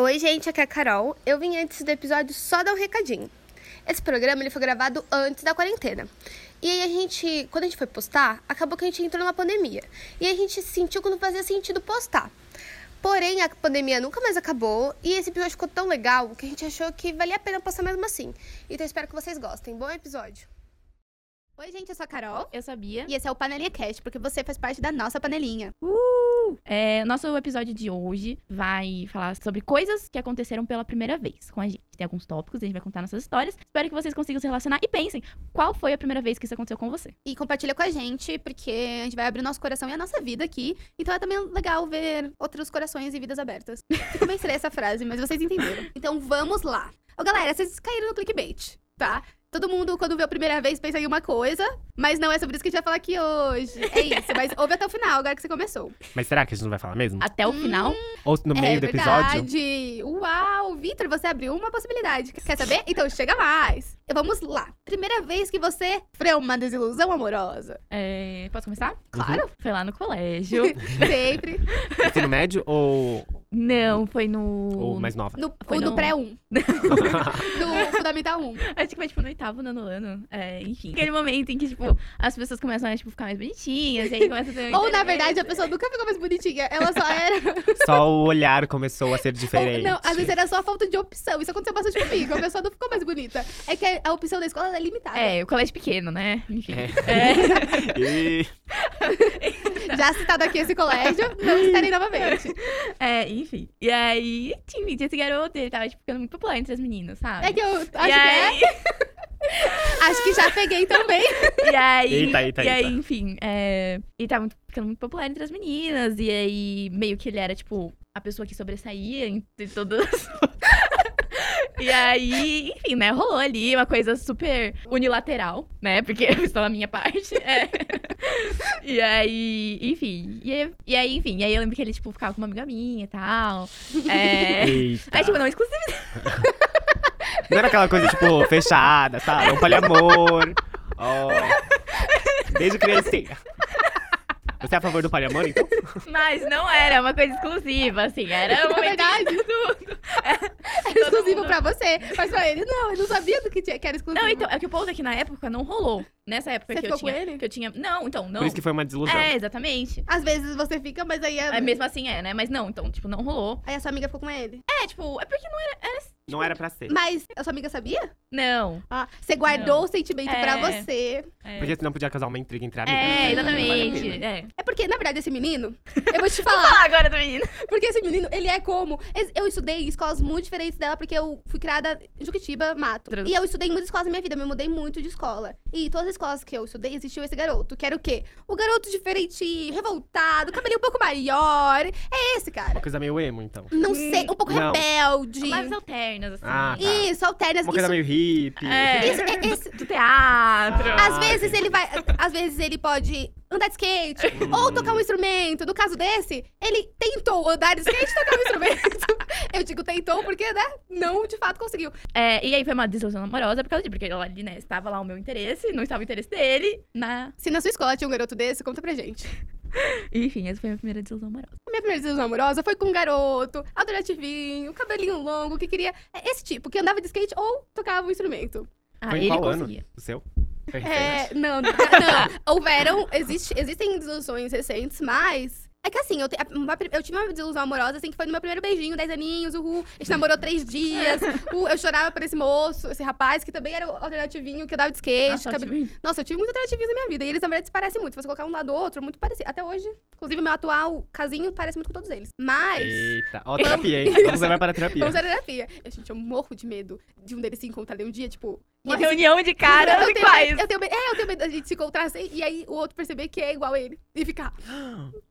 Oi, gente, aqui é a Carol. Eu vim antes do episódio só dar um recadinho. Esse programa ele foi gravado antes da quarentena. E aí a gente, quando a gente foi postar, acabou que a gente entrou numa pandemia. E a gente sentiu que não fazia sentido postar. Porém, a pandemia nunca mais acabou e esse episódio ficou tão legal que a gente achou que valia a pena postar mesmo assim. Então espero que vocês gostem. Bom episódio. Oi, gente, eu sou a Carol. Eu sabia. E esse é o Panelinha Cast, porque você faz parte da nossa panelinha. Uh! É, nosso episódio de hoje vai falar sobre coisas que aconteceram pela primeira vez com a gente. Tem alguns tópicos, a gente vai contar nossas histórias. Espero que vocês consigam se relacionar e pensem qual foi a primeira vez que isso aconteceu com você. E compartilha com a gente, porque a gente vai abrir nosso coração e a nossa vida aqui. Então é também legal ver outros corações e vidas abertas. Ficou bem essa frase, mas vocês entenderam. Então vamos lá. Ô, galera, vocês caíram no clickbait, tá? Todo mundo, quando vê a primeira vez, pensa em uma coisa, mas não é sobre isso que a gente vai falar aqui hoje. É isso, mas ouve até o final, agora que você começou. Mas será que a gente não vai falar mesmo? Até o final. Ou no meio é do episódio? verdade. Uau, Vitor, você abriu uma possibilidade. Quer saber? Então chega mais. Vamos lá. Primeira vez que você sofreu uma desilusão amorosa. É, posso começar? Claro. Foi lá no colégio. Sempre. Ensino médio ou, não, foi no. ou mais nova? No, Foi no- pré-1. no Fundamental 1. Acho que foi, tipo, no oitavo, nono ano. É, enfim. Aquele momento em que, tipo, as pessoas começam a, tipo, ficar mais bonitinhas. E aí começa a ter um Ou, na verdade, a pessoa nunca ficou mais bonitinha. Ela só era. Só o olhar começou a ser Ou, diferente. não, às vezes era só falta de opção. Isso aconteceu bastante comigo. A pessoa não ficou mais bonita. É que a opção da escola é limitada. É, o colégio pequeno, né? Enfim. É. E Já citado aqui esse colégio, não citarei novamente. É, enfim. E aí, tinha esse garoto, ele tava, tipo, ficando muito popular entre as meninas, sabe? É que eu acho e que aí, é. Acho que já peguei também. E aí, Eita, eita, e aí eita. enfim, é, ele tava muito- ficando muito popular entre as meninas. E aí, meio que ele era, tipo, a pessoa que sobressaía entre todas. E aí, enfim, né, rolou ali uma coisa super unilateral, né? Porque eu estou na minha parte. é. E aí, enfim. E aí, e aí, enfim, e aí eu lembro que ele, tipo, ficava com uma amiga minha e tal. É. Eita. Aí, tipo, não exclusivo. Não era aquela coisa, tipo, fechada, sabe? Um poliamor. Ó. Desde criancinha. Você é a favor do poliamor, então? Mas não era uma coisa exclusiva, assim. Era um Na momento verdade, de tudo. é exclusivo pra você. Mas pra ele, não. Ele não sabia do que, tinha, que era exclusivo. Não, então, é que o ponto é que na época não rolou. Nessa época Você que eu ficou com tinha. ele? Que eu tinha. Não, então, não. Por isso que foi uma desilusão. É, exatamente. Às vezes você fica, mas aí a, É, mesmo assim é, né? Mas não, então, tipo, não rolou. aí a sua amiga ficou com ele. É, tipo, é porque não era. era Não era pra ser. Mas a sua amiga sabia? não. Ah, você guardou Não. o sentimento É. pra você. É, Porque senão podia causar uma intriga entre amigas. é né? Não vale a exatamente. pena. É. É porque, na verdade, esse menino, eu vou te falar. Fala agora do menino. Porque esse menino, ele é como. Eu estudei em escolas muito diferentes dela, porque eu fui criada em Juquitiba, Mato. Trans- E eu estudei em muitas escolas na minha vida, eu me mudei muito de escola. E todas as escolas que eu estudei, existiu esse garoto, que era o quê? O garoto diferente, revoltado, cabelinho um pouco maior. É esse, cara. Uma coisa meio emo, então. Não sei, um pouco Não. rebelde. Lives alternas, assim. Ah, tá. Isso, alternas. Uma coisa isso, meio hippie. É. isso, é- esse- Do teatro. Ah. Às vezes ele vai. Às vezes ele pode andar de skate ou tocar um instrumento. No caso desse, ele tentou andar de skate e tocar um instrumento. Eu digo tentou porque, né? Não de fato conseguiu. É, e aí foi uma desilusão amorosa por causa disso, porque ela ali, né, estava lá o meu interesse, não estava o interesse dele, na... Se na sua escola tinha um garoto desse, conta pra gente. Enfim, essa foi a minha primeira desilusão amorosa. A minha primeira desilusão amorosa foi com um garoto, alternativinho, cabelinho longo, que queria. é Esse tipo, que andava de skate ou tocava um instrumento. Ah, Foi em ele qual ano? conseguia. O seu? É, não, não, não. Houveram, existe, existem desilusões recentes, mas. É que assim, eu, te- eu tive uma desilusão amorosa, assim, que foi no meu primeiro beijinho, 10 aninhos, uhul. A gente namorou três dias. uhul, eu chorava por esse moço, esse rapaz, que também era o alternativinho, que andava de skate. Nossa, cabelo- Nossa, eu tive muitos alternativinhos na minha vida. E eles, na verdade, se parecem muito. Se você colocar um lado do outro, muito parecido. Até hoje, inclusive, meu atual casinho parece muito com todos eles. Mas. Eita. Ó, terapia, hein? Você vai para a terapia. Vamos à terapia. Eu, gente, eu morro de medo de um deles se encontrar um dia, tipo. Uma reunião de cara eu tenho, iguais. medo- eu tenho medo, é, eu tenho medo da gente se encontrar assim, e aí o outro perceber que é igual a ele. E ficar.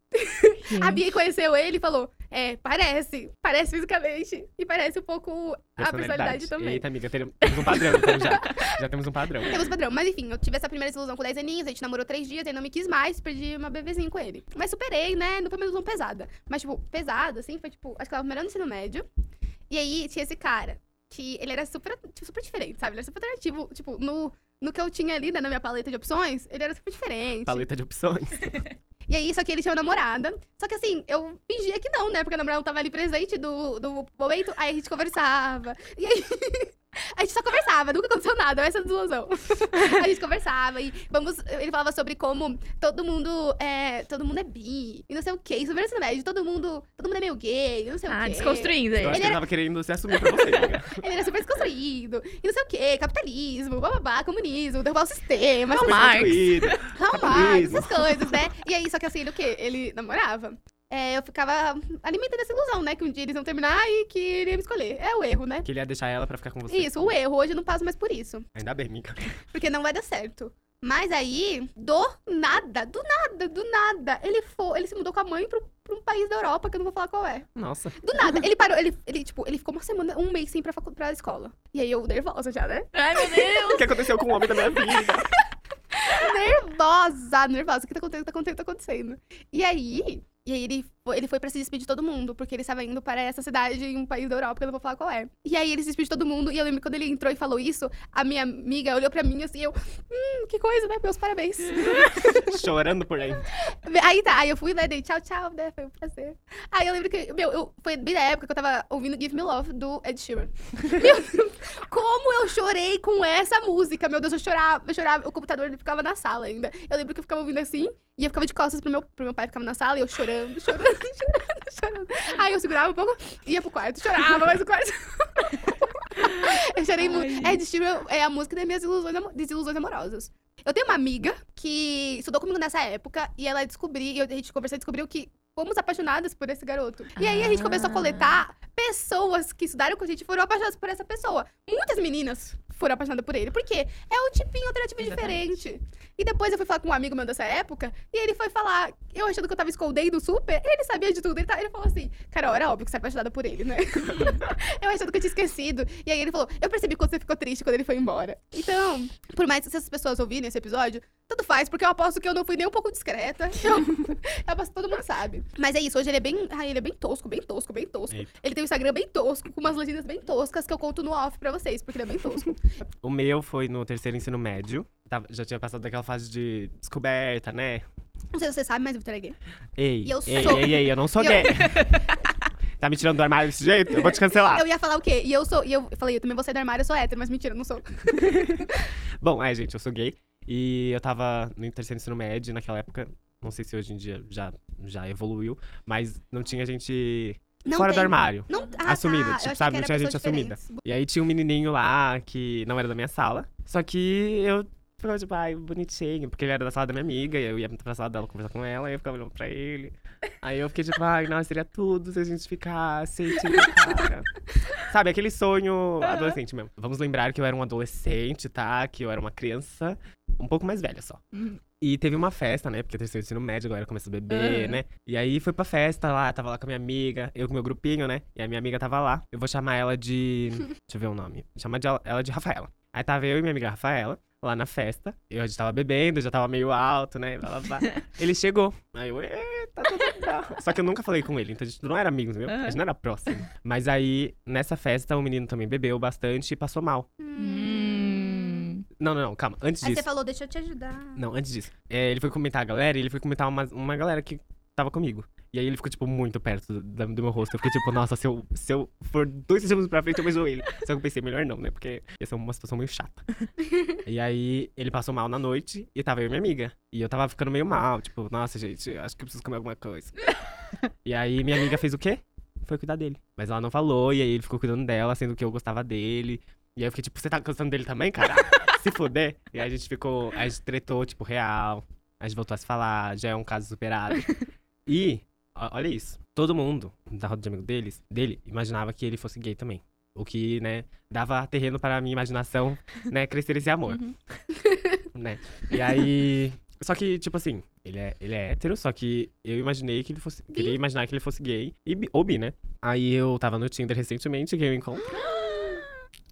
A Bia conheceu ele e falou: É, parece. Parece fisicamente. E parece um pouco a personalidade também. Eita, amiga, temos um padrão, então já. Já temos um padrão. Temos padrão. Mas enfim, eu tive essa primeira desilusão com 10 aninhos, a gente namorou 3 dias, aí não me quis mais, perdi uma bebezinha com ele. Mas superei, né? Não foi uma desilusão pesada. Mas, tipo, pesada, assim, foi tipo, acho que ela tava melhor no ensino médio. E aí tinha esse cara, que ele era super, tipo, super diferente, sabe? Ele era super alternativo, tipo, no, no que eu tinha ali, né, na minha paleta de opções, ele era super diferente. Paleta de opções. E aí, só que ele tinha uma namorada. Só que assim, eu fingia que não, né? Porque a namorada não tava ali presente do, do momento. Aí a gente conversava. E aí. A gente só conversava, nunca aconteceu nada, essa é a desilusão. a gente conversava e vamos. Ele falava sobre como todo mundo é. Todo mundo é bi, e não sei o quê. Isso no ensino médio, todo mundo. Todo mundo é meio gay, e não sei o Ah, quê. desconstruindo aí. Eu acho Ele que ele era- tava querendo se assumir pra você. Ele era super desconstruído, e não sei o quê, capitalismo, bababá, comunismo, derrubar o sistema, Karl Marx. Construído. Karl Marx, essas coisas, né? E aí, só que assim, ele o quê? Ele namorava. É, eu ficava alimentando essa ilusão, né? Que um dia eles iam terminar e que ele ia me escolher. É o erro, né? Que ele ia deixar ela pra ficar com você. Isso, o erro. Hoje eu não passo mais por isso. Ainda bem, amiga. Porque não vai dar certo. Mas aí, do nada, do nada, do nada, ele foi, ele se mudou com a mãe pro, pra um país da Europa, que eu não vou falar qual é. Nossa. Do nada, ele parou, ele, ele, tipo, ele ficou uma semana, um mês sem ir pra, pra escola. E aí eu nervosa já, né? Ai, meu Deus. O que aconteceu com o homem da minha vida? nervosa, nervosa. O que tá acontecendo? Tá acontecendo, tá acontecendo. E aí, e aí ele ele foi pra se despedir de todo mundo, porque ele estava indo para essa cidade em um país da Europa, que eu não vou falar qual é. E aí ele se despediu de todo mundo, e eu lembro que quando ele entrou e falou isso, a minha amiga olhou pra mim assim, eu, hum, que coisa, né? Meus parabéns. Chorando por aí. aí tá, aí eu fui, né, dei tchau, tchau, né? Foi um prazer. Aí eu lembro que, meu, eu, foi bem na época que eu tava ouvindo Give Me Love, do Ed Sheeran. Meu Deus, como eu chorei com essa música, meu Deus, eu chorava, eu chorava, o computador ele ficava na sala ainda. Eu lembro que eu ficava ouvindo assim, e eu ficava de costas pro meu, pro meu pai, ficava na sala, e eu chorando, chorando, chorando, chorando. Aí eu segurava um pouco, ia pro quarto, chorava, mas o quarto... eu chorei muito. Ed Sheeran é a música das minhas ilusões, desilusões amorosas. Eu tenho uma amiga que estudou comigo nessa época e ela descobriu, a gente conversou e descobriu que fomos apaixonadas por esse garoto. E aí a gente começou a coletar pessoas que estudaram com a gente e foram apaixonadas por essa pessoa. Muitas meninas foram apaixonadas por ele, porque é um tipinho alternativo Exatamente. diferente. E depois eu fui falar com um amigo meu dessa época, e ele foi falar, eu achando que eu tava escondendo super, ele sabia de tudo. Ele, tá- ele falou assim, Carol, era óbvio que você é apaixonada por ele, né? eu achando que eu tinha esquecido. E aí ele falou, eu percebi quando você ficou triste quando ele foi embora. Então, por mais que essas pessoas ouvirem esse episódio, tanto faz, porque eu aposto que eu não fui nem um pouco discreta. Eu, eu aposto que todo mundo sabe. Mas é isso, hoje ele é bem. Ai, ele é bem tosco, bem tosco, bem tosco. Eita. Ele tem um Instagram bem tosco, com umas legendas bem toscas que eu conto no off pra vocês, porque ele é bem tosco. O meu foi no terceiro ensino médio. Já tinha passado daquela fase de descoberta, né? Não sei se você sabe, mas o Vitor é gay. Ei, E eu ei, sou. ei, ei, eu não sou eu- gay. tá me tirando do armário desse jeito? Eu vou te cancelar. Eu ia falar o quê? E eu sou. E eu falei, eu também vou sair do armário, eu sou hétero, mas mentira, eu não sou. Bom, é, gente, eu sou gay. E eu tava no terceiro ensino médio naquela época. Não sei se hoje em dia já, já evoluiu, mas não tinha gente Não fora do tem. armário. Não, ah, assumida, tá, tipo, sabe? Não tinha gente assumida. E aí tinha um menininho lá que não era da minha sala. Só que eu ficava tipo, ai, bonitinho, porque ele era da sala da minha amiga, e eu ia pra sala dela conversar com ela, e eu ficava olhando pra ele. Aí eu fiquei tipo, ai, nossa, seria tudo se a gente ficasse, tipo. Sabe, aquele sonho adolescente mesmo. Vamos lembrar que eu era um adolescente, tá? Que eu era uma criança um pouco mais velha só. Uhum. E teve uma festa, né? Porque terceiro ensino médio, agora começa a beber, Uhum. né? E aí foi pra festa lá, tava lá com a minha amiga, eu com meu grupinho, né? E a minha amiga tava lá. Eu vou chamar ela de. Deixa eu ver o nome. Chamar de ela- de Rafaela. Aí tava eu e minha amiga Rafaela lá na festa. Eu já tava bebendo, já tava meio alto, né? Blá, blá, blá. Ele chegou. Aí eu, eita, tudo legal. Só que eu nunca falei com ele, então a gente não era amigos, entendeu? A gente não era próximo. Mas aí, nessa festa, o menino também bebeu bastante e passou mal. Hum. Não, não, não, calma. Antes Aí disso. você falou, deixa eu te ajudar. Não, antes disso. É, ele foi comentar a galera e ele foi comentar uma, uma galera que tava comigo. E aí ele ficou, tipo, muito perto do, do meu rosto. Eu fiquei, tipo, nossa, se eu, se eu for dois segundos pra frente, eu beijo ele. Só que eu pensei, melhor não, né? Porque ia ser uma situação meio chata. e aí ele passou mal na noite e tava eu e minha amiga. E eu tava ficando meio mal, tipo, nossa, gente, acho que eu preciso comer alguma coisa. e aí minha amiga fez o quê? Foi cuidar dele. Mas ela não falou, e aí ele ficou cuidando dela, sendo que eu gostava dele. E aí eu fiquei, tipo, você tá gostando dele também, cara? se fuder. E aí a gente ficou, a gente tretou, tipo, real. A gente voltou a se falar, já é um caso superado. e, ó- olha isso. Todo mundo da roda de amigo deles, dele imaginava que ele fosse gay também. O que, né, dava terreno para a minha imaginação, né, crescer esse amor, Uhum. né? E aí... Só que, tipo assim, ele é, ele é hétero, só que eu imaginei que ele fosse... Queria imaginar que ele fosse gay, e, ou bi, né? Aí eu tava no Tinder recentemente, que eu encontro.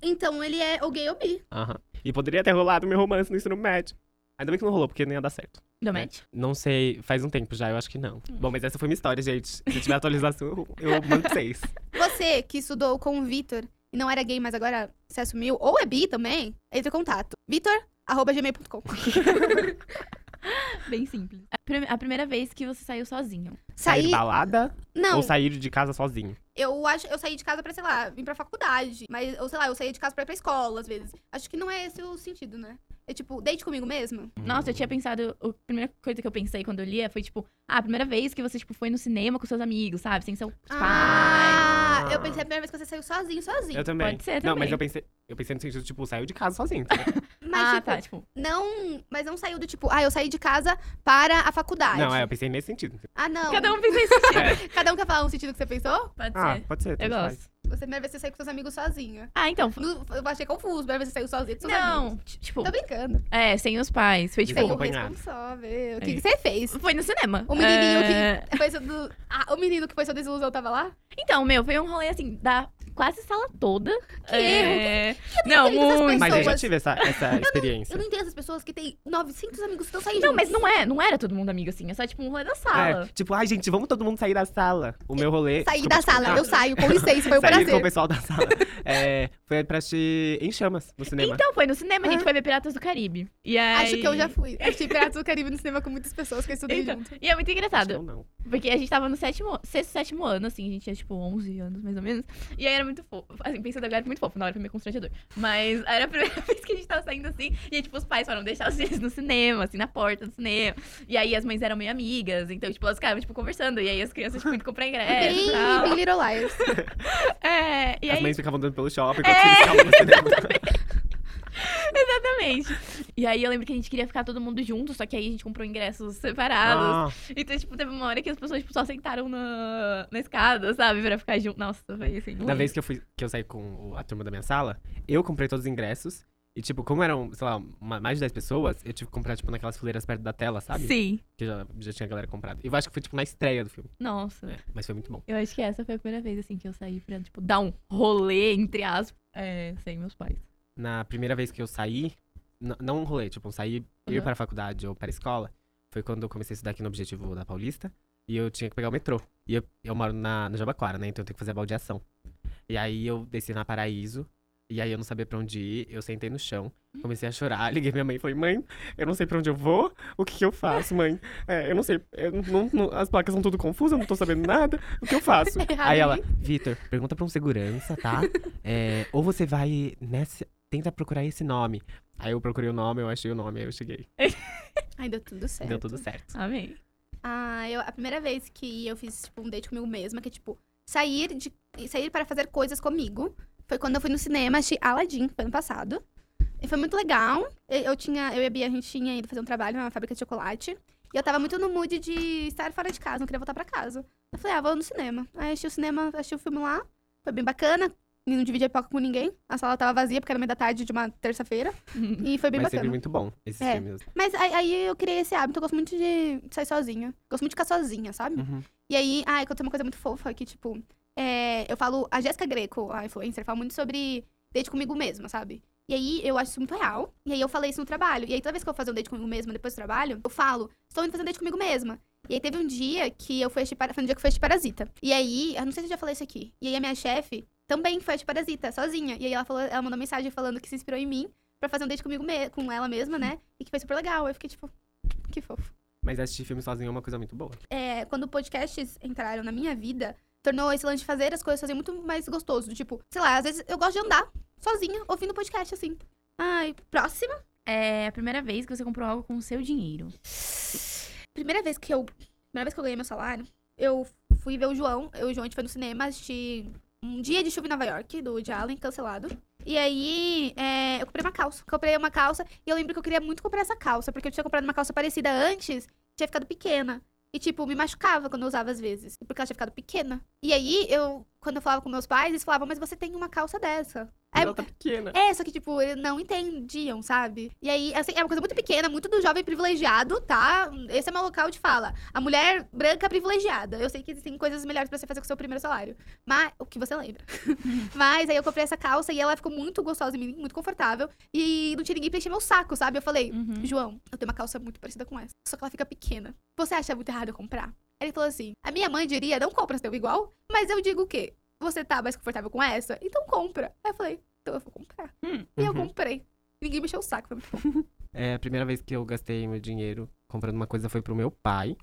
Então ele é o gay ou bi. Aham. E poderia ter rolado meu romance no ensino médio. Ainda bem que não rolou, porque não ia dar certo. Deu né? match? Não sei, faz um tempo já, eu acho que não. Bom, mas essa foi minha história, gente. Se tiver atualização, eu- eu mando pra vocês. Você que estudou com o Vitor e não era gay, mas agora se assumiu, ou é bi também, entre em contato. Vitor, arroba gmail.com. Bem simples. A, prime- a primeira vez que você saiu sozinho. Sair Saí. balada Não, ou sair de casa sozinho? eu acho eu saí de casa pra, sei lá, vir pra faculdade. Mas, ou sei lá, eu saí de casa pra ir pra escola, às vezes. Acho que não é esse o sentido, né? É tipo, date comigo mesmo? Nossa, eu tinha pensado. A primeira coisa que eu pensei quando eu lia foi, tipo, ah, a primeira vez que você, tipo, foi no cinema com seus amigos, sabe? Sem seu pai. Ah, eu pensei a primeira vez que você saiu sozinho, sozinho. Eu também. Pode ser Não, também. mas eu pensei, eu pensei no sentido, tipo, saiu de casa sozinho. entendeu? Mas, ah, tipo, tá, tipo. não. Mas não saiu do tipo, ah, eu saí de casa para a faculdade. não, é, eu pensei nesse sentido. Ah, não. Cada um pensa isso. É. Cada um quer falar um sentido que você pensou? Pode Ah, ser. pode ser. Eu tanto faz. Você primeira vez que você saiu com seus amigos sozinha. Ah, então. No- Eu achei confuso, primeira vez que você saiu sozinho com seus Não, amigos. tipo, Tô brincando. é, sem os pais. Foi tipo. Sem o acompanhado. responsável. O que, É. que você fez? Foi no cinema. O menininho É, que foi seu do... ah, o menino que foi sua desilusão tava lá? Então, meu, foi um rolê assim, da quase sala toda. Que é... Não, entendo essas muito. Mas eu já Pessoas- tive essa, essa experiência. Eu não entendo essas pessoas que têm 900 amigos que estão saindo Não, juntos. mas não é, não era todo mundo amigo assim, é só tipo um rolê da sala. É, tipo, ai, gente, vamos todo mundo sair da sala. O meu rolê. Saí desculpa da te sala, cortar. eu saio, com licença, foi um Saí com o prazer. pessoal da sala. É, foi pra assistir Em Chamas, no cinema. Então, foi no cinema, a gente Ah. foi ver Piratas do Caribe. E aí... Acho que eu já fui. Assisti Piratas do Caribe no cinema com muitas pessoas que eu estudei Então, junto. e é muito Acho que engraçado, eu não. Porque a gente tava no sétimo, sexto, sétimo ano, assim, a gente tinha, tipo, 11 anos, mais ou menos. E aí era muito fofo, assim, pensando agora, era muito fofo, na hora foi meio constrangedor. Mas era a primeira vez que a gente tava saindo assim, e aí, tipo, os pais foram deixar os filhos no cinema, assim, na porta do cinema. E aí as mães eram meio amigas, então, tipo, elas ficavam, tipo, conversando, e aí as crianças, tipo, indo comprar ingresso e Bem, tal. bem Little Liars. É, e As aí... mães ficavam andando pelo shopping enquanto eles ficavam no cinema. Exatamente. E aí eu lembro que a gente queria ficar todo mundo junto, só que aí a gente comprou ingressos separados. Ah, Então, tipo, teve uma hora que as pessoas, tipo, só sentaram na, na escada, sabe? Pra ficar junto. Nossa, foi assim. da vez que eu, fui, que eu saí com a turma da minha sala, eu comprei todos os ingressos. E, tipo, como eram, sei lá, ma- mais de 10 pessoas, eu tive que comprar, tipo, naquelas fileiras perto da tela, sabe? Sim. Que já, já tinha a galera comprado. E eu acho que foi, tipo, na estreia do filme. Nossa. É, mas foi muito bom. Eu acho que essa foi a primeira vez, assim, que eu saí pra, tipo, dar um rolê, entre aspas, é, sem meus pais. Na primeira vez que eu saí, não um rolê, tipo, eu saí, ir Uhum. para a faculdade ou para a escola, foi quando eu comecei a estudar aqui no Objetivo da Paulista. E eu tinha que pegar o metrô. E eu, eu moro na, na Jabaquara, né? Então eu tenho que fazer a baldeação. E aí eu desci na Paraíso. E aí eu não sabia pra onde ir. Eu sentei no chão, comecei a chorar. Liguei minha mãe e falei, mãe, eu não sei pra onde eu vou. O que, que eu faço, mãe? É, eu não sei. eu não- não- as placas são tudo confusas, eu não tô sabendo nada. O que eu faço? Aí ela, aí. Vitor, pergunta pra um segurança, tá? É, ou você vai nessa. Tenta procurar esse nome. Aí eu procurei o nome, eu achei o nome, aí eu cheguei. Ai, deu tudo certo. Deu tudo certo. Amei. Ah, eu, a primeira vez que eu fiz, tipo, um date comigo mesma, que é, tipo, sair, de, sair para fazer coisas comigo, foi quando eu fui no cinema, assisti Aladdin, foi ano passado. E foi muito legal. Eu, tinha, eu e a Bia, a gente tinha ido fazer um trabalho numa fábrica de chocolate. E eu tava muito no mood de estar fora de casa, não queria voltar pra casa. Eu falei, ah, vou no cinema. Aí assisti o cinema, assisti o filme lá. Foi bem bacana. E não dividi a pipoca com ninguém. A sala tava vazia, porque era meio da tarde de uma terça-feira. E foi bem Mas bacana. sempre muito bom esses É. filmes. Mas aí, aí eu criei esse hábito, eu gosto muito de sair sozinha. Gosto muito de ficar sozinha, sabe? Uhum. E aí, ah, aconteceu uma coisa muito fofa, que, tipo, é, eu falo, a Jéssica Greco, a influencer, fala muito sobre date comigo mesma, sabe? E aí, eu acho isso muito real. E aí, eu falei isso no trabalho. E aí, toda vez que eu vou fazer um date comigo mesma, depois do trabalho, eu falo, estou indo fazer um date comigo mesma. E aí, teve um dia que eu fui assistir, para- foi um dia que eu fui assistir Parasita. E aí, eu não sei se eu já falei isso aqui. E aí, a minha chefe também foi assistir Parasita, sozinha. E aí, ela, falou, ela mandou mensagem falando que se inspirou em mim pra fazer um date comigo me- com ela mesma, né? E que foi super legal. Eu fiquei, tipo, que fofo. Mas assistir filme sozinho é uma coisa muito boa. é, quando podcasts entraram na minha vida, tornou esse lance de fazer as coisas sozinho muito mais gostoso. Tipo, sei lá, às vezes eu gosto de andar sozinha, ouvindo podcast assim. Ai, próxima. É a primeira vez que você comprou algo com o seu dinheiro. Primeira vez que eu. Primeira vez que eu ganhei meu salário, eu fui ver o João. Eu e o João, a gente foi no cinema assistir um dia de chuva em Nova York, do Allen, cancelado. E aí, é, eu comprei uma calça. Comprei uma calça e eu lembro que eu queria muito comprar essa calça, porque eu tinha comprado uma calça parecida antes, tinha ficado pequena. E, tipo, me machucava quando eu usava às vezes. Porque ela tinha ficado pequena. E aí, eu, quando eu falava com meus pais, eles falavam, mas você tem uma calça dessa. Aí, Ela tá pequena. é, só que, tipo, eles não entendiam, sabe? E aí, assim, é uma coisa muito pequena, muito do jovem privilegiado, tá? Esse é meu local de fala. A mulher branca privilegiada. Eu sei que existem coisas melhores pra você fazer com o seu primeiro salário. Mas, o que você lembra. Mas aí eu comprei essa calça e ela ficou muito gostosa em mim, muito confortável. E não tinha ninguém pra encher meu saco, sabe? Eu falei, Uhum. João, eu tenho uma calça muito parecida com essa. Só que ela fica pequena. Você acha muito errado eu comprar? Ele falou assim: a minha mãe diria, não compra seu igual, mas eu digo o quê? Você tá mais confortável com essa? Então compra. Aí eu falei, então eu vou comprar. Hum. E eu Uhum. comprei. Ninguém me encheu o saco, foi muito bom. É a primeira vez que eu gastei meu dinheiro comprando uma coisa foi pro meu pai.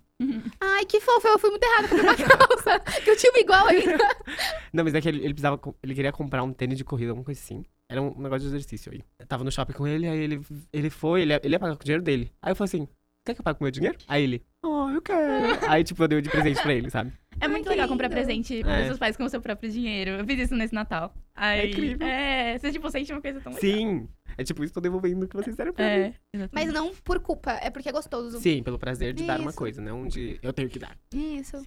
Ai, que fofo, eu fui muito errada com uma calça. que eu tinha uma igual ainda. Não, mas é que ele, ele precisava. Ele queria comprar um tênis de corrida, alguma coisa assim. Era um negócio de exercício aí. Eu tava no shopping com ele, aí ele, ele foi, ele ia, ele ia pagar com o dinheiro dele. Aí eu falei assim: quer que eu pague com o meu dinheiro? Aí ele, oh, eu quero. aí, tipo, eu dei de presente pra ele, sabe? É muito legal comprar presente para É. seus pais com o seu próprio dinheiro. Eu fiz isso nesse Natal. Aí, incrível. É, você tipo sente uma coisa tão legal. Sim. É tipo, estou devolvendo o que vocês deram pra mim. É, exatamente. Mas não por culpa, é porque é gostoso. Sim, pelo prazer de dar uma Isso. coisa, não de eu tenho que dar. Isso.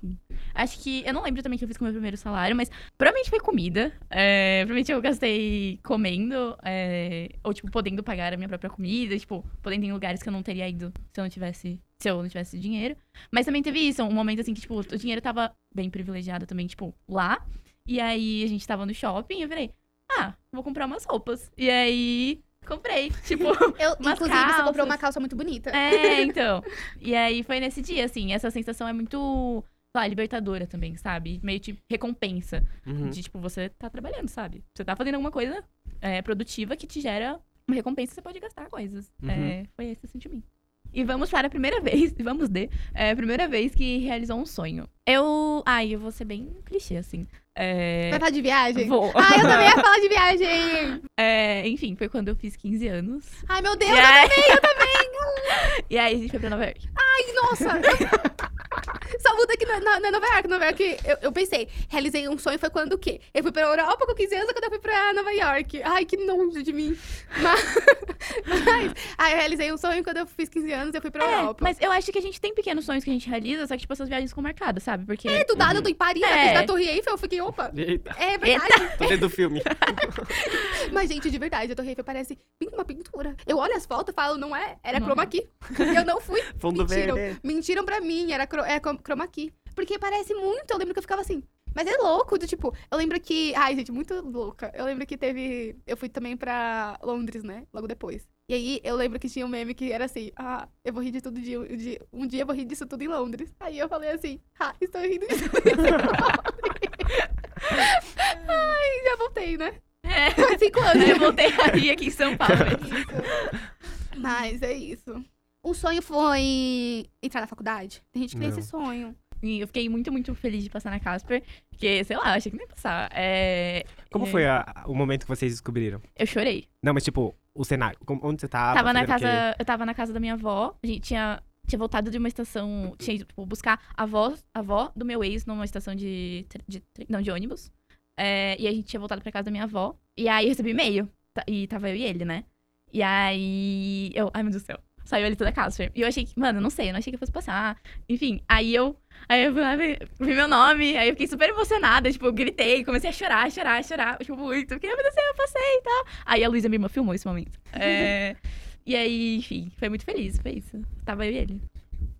Acho que. Eu não lembro também o que eu fiz com o meu primeiro salário, mas provavelmente foi comida. É, provavelmente eu gastei comendo, é, ou, tipo, podendo pagar a minha própria comida, tipo, podendo ir em lugares que eu não teria ido se eu não tivesse. Se eu não tivesse dinheiro. Mas também teve isso, um momento assim que, tipo, o dinheiro tava bem privilegiado também, tipo, lá. E aí a gente tava no shopping e eu falei, ah, vou comprar umas roupas. E aí. Comprei. Tipo, Eu, Umas inclusive, você comprou calças. uma calça muito bonita. é, então. E aí foi nesse dia, assim, essa sensação é muito, sei lá, libertadora também, sabe? Meio de recompensa. Uhum. De, tipo, você tá trabalhando, sabe? Você tá fazendo alguma coisa é, produtiva que te gera uma recompensa, você pode gastar coisas. Uhum. É, foi esse o sentimento. E vamos para a primeira vez, vamos de, é, a primeira vez que realizou um sonho. Eu. Ai, eu vou ser bem clichê, assim. É, Vai falar de viagem? vou. Ai, eu também ia falar de viagem. É, enfim, foi quando eu fiz 15 anos. Ai, meu Deus, e aí, eu também! e aí a gente foi pra Nova York. Ai, nossa. Só muda aqui na, na, na Nova York. Nova York, eu, eu pensei, realizei um sonho foi quando o quê? Eu fui pra Europa com 15 anos, quando eu fui pra Nova York. Ai, que nojo de mim. Mas, mas ai, eu realizei um sonho quando eu fiz 15 anos, eu fui pra É, Europa. mas eu acho que a gente tem pequenos sonhos que a gente realiza, só que, tipo, essas viagens ficam marcadas, sabe? Porque. É, do nada, eu tô em Paris, É. na Torre Eiffel, eu fiquei, opa. Eita, É verdade. tô dentro do filme. Mas, gente, de verdade, a Torre Eiffel parece uma pintura. Eu olho as fotos e falo, não é? Era Não. chroma key. Eu não fui. Fundo Mentiram. verde. Mentiram pra mim, era cro é, chroma key. Porque parece muito, eu lembro que eu ficava assim. Mas é louco, do tipo, eu lembro que. Ai, gente, muito louca. Eu lembro que teve. Eu fui também pra Londres, né? Logo depois. E aí eu lembro que tinha um meme que era assim: Ah, eu vou rir de tudo de, de- Um dia eu vou rir disso tudo em Londres. Aí eu falei assim: Ah, estou rindo disso tudo em Londres. Ai, já voltei, né? É. Faz cinco anos. Eu voltei a rir aqui em São Paulo. Isso. Mas é isso. Um sonho foi entrar na faculdade. Tem gente que tem Não. esse sonho. E eu fiquei muito, muito feliz de passar na Casper. Porque, sei lá, achei que nem ia passar. É, Como é, foi a- o momento que vocês descobriram? Eu chorei. Não, mas tipo, o cenário. como- Onde você tava? tava na fazendo o quê? casa. Eu tava na casa da minha avó. A gente tinha. Tinha voltado de uma estação. Tinha ido tipo, buscar a avó, a avó do meu ex numa estação de. tre- de tre- não, de ônibus. É, e a gente tinha voltado pra casa da minha avó. E aí eu recebi e-mail. Tá- E tava eu e ele, né? E aí. Eu. Ai, meu Deus do céu. Saiu ali toda a casa. E eu achei que. Mano, não sei, eu não achei que eu fosse passar. Enfim, aí eu. Aí eu vi vi meu nome. Aí eu fiquei super emocionada. Tipo, eu gritei, comecei a chorar, chorar, chorar. Tipo, muito. Porque, meu Deus do céu, eu passei e tal. Aí a Luísa, irmã, filmou esse momento. É. E aí, enfim, foi muito feliz, foi isso. Tava eu e ele.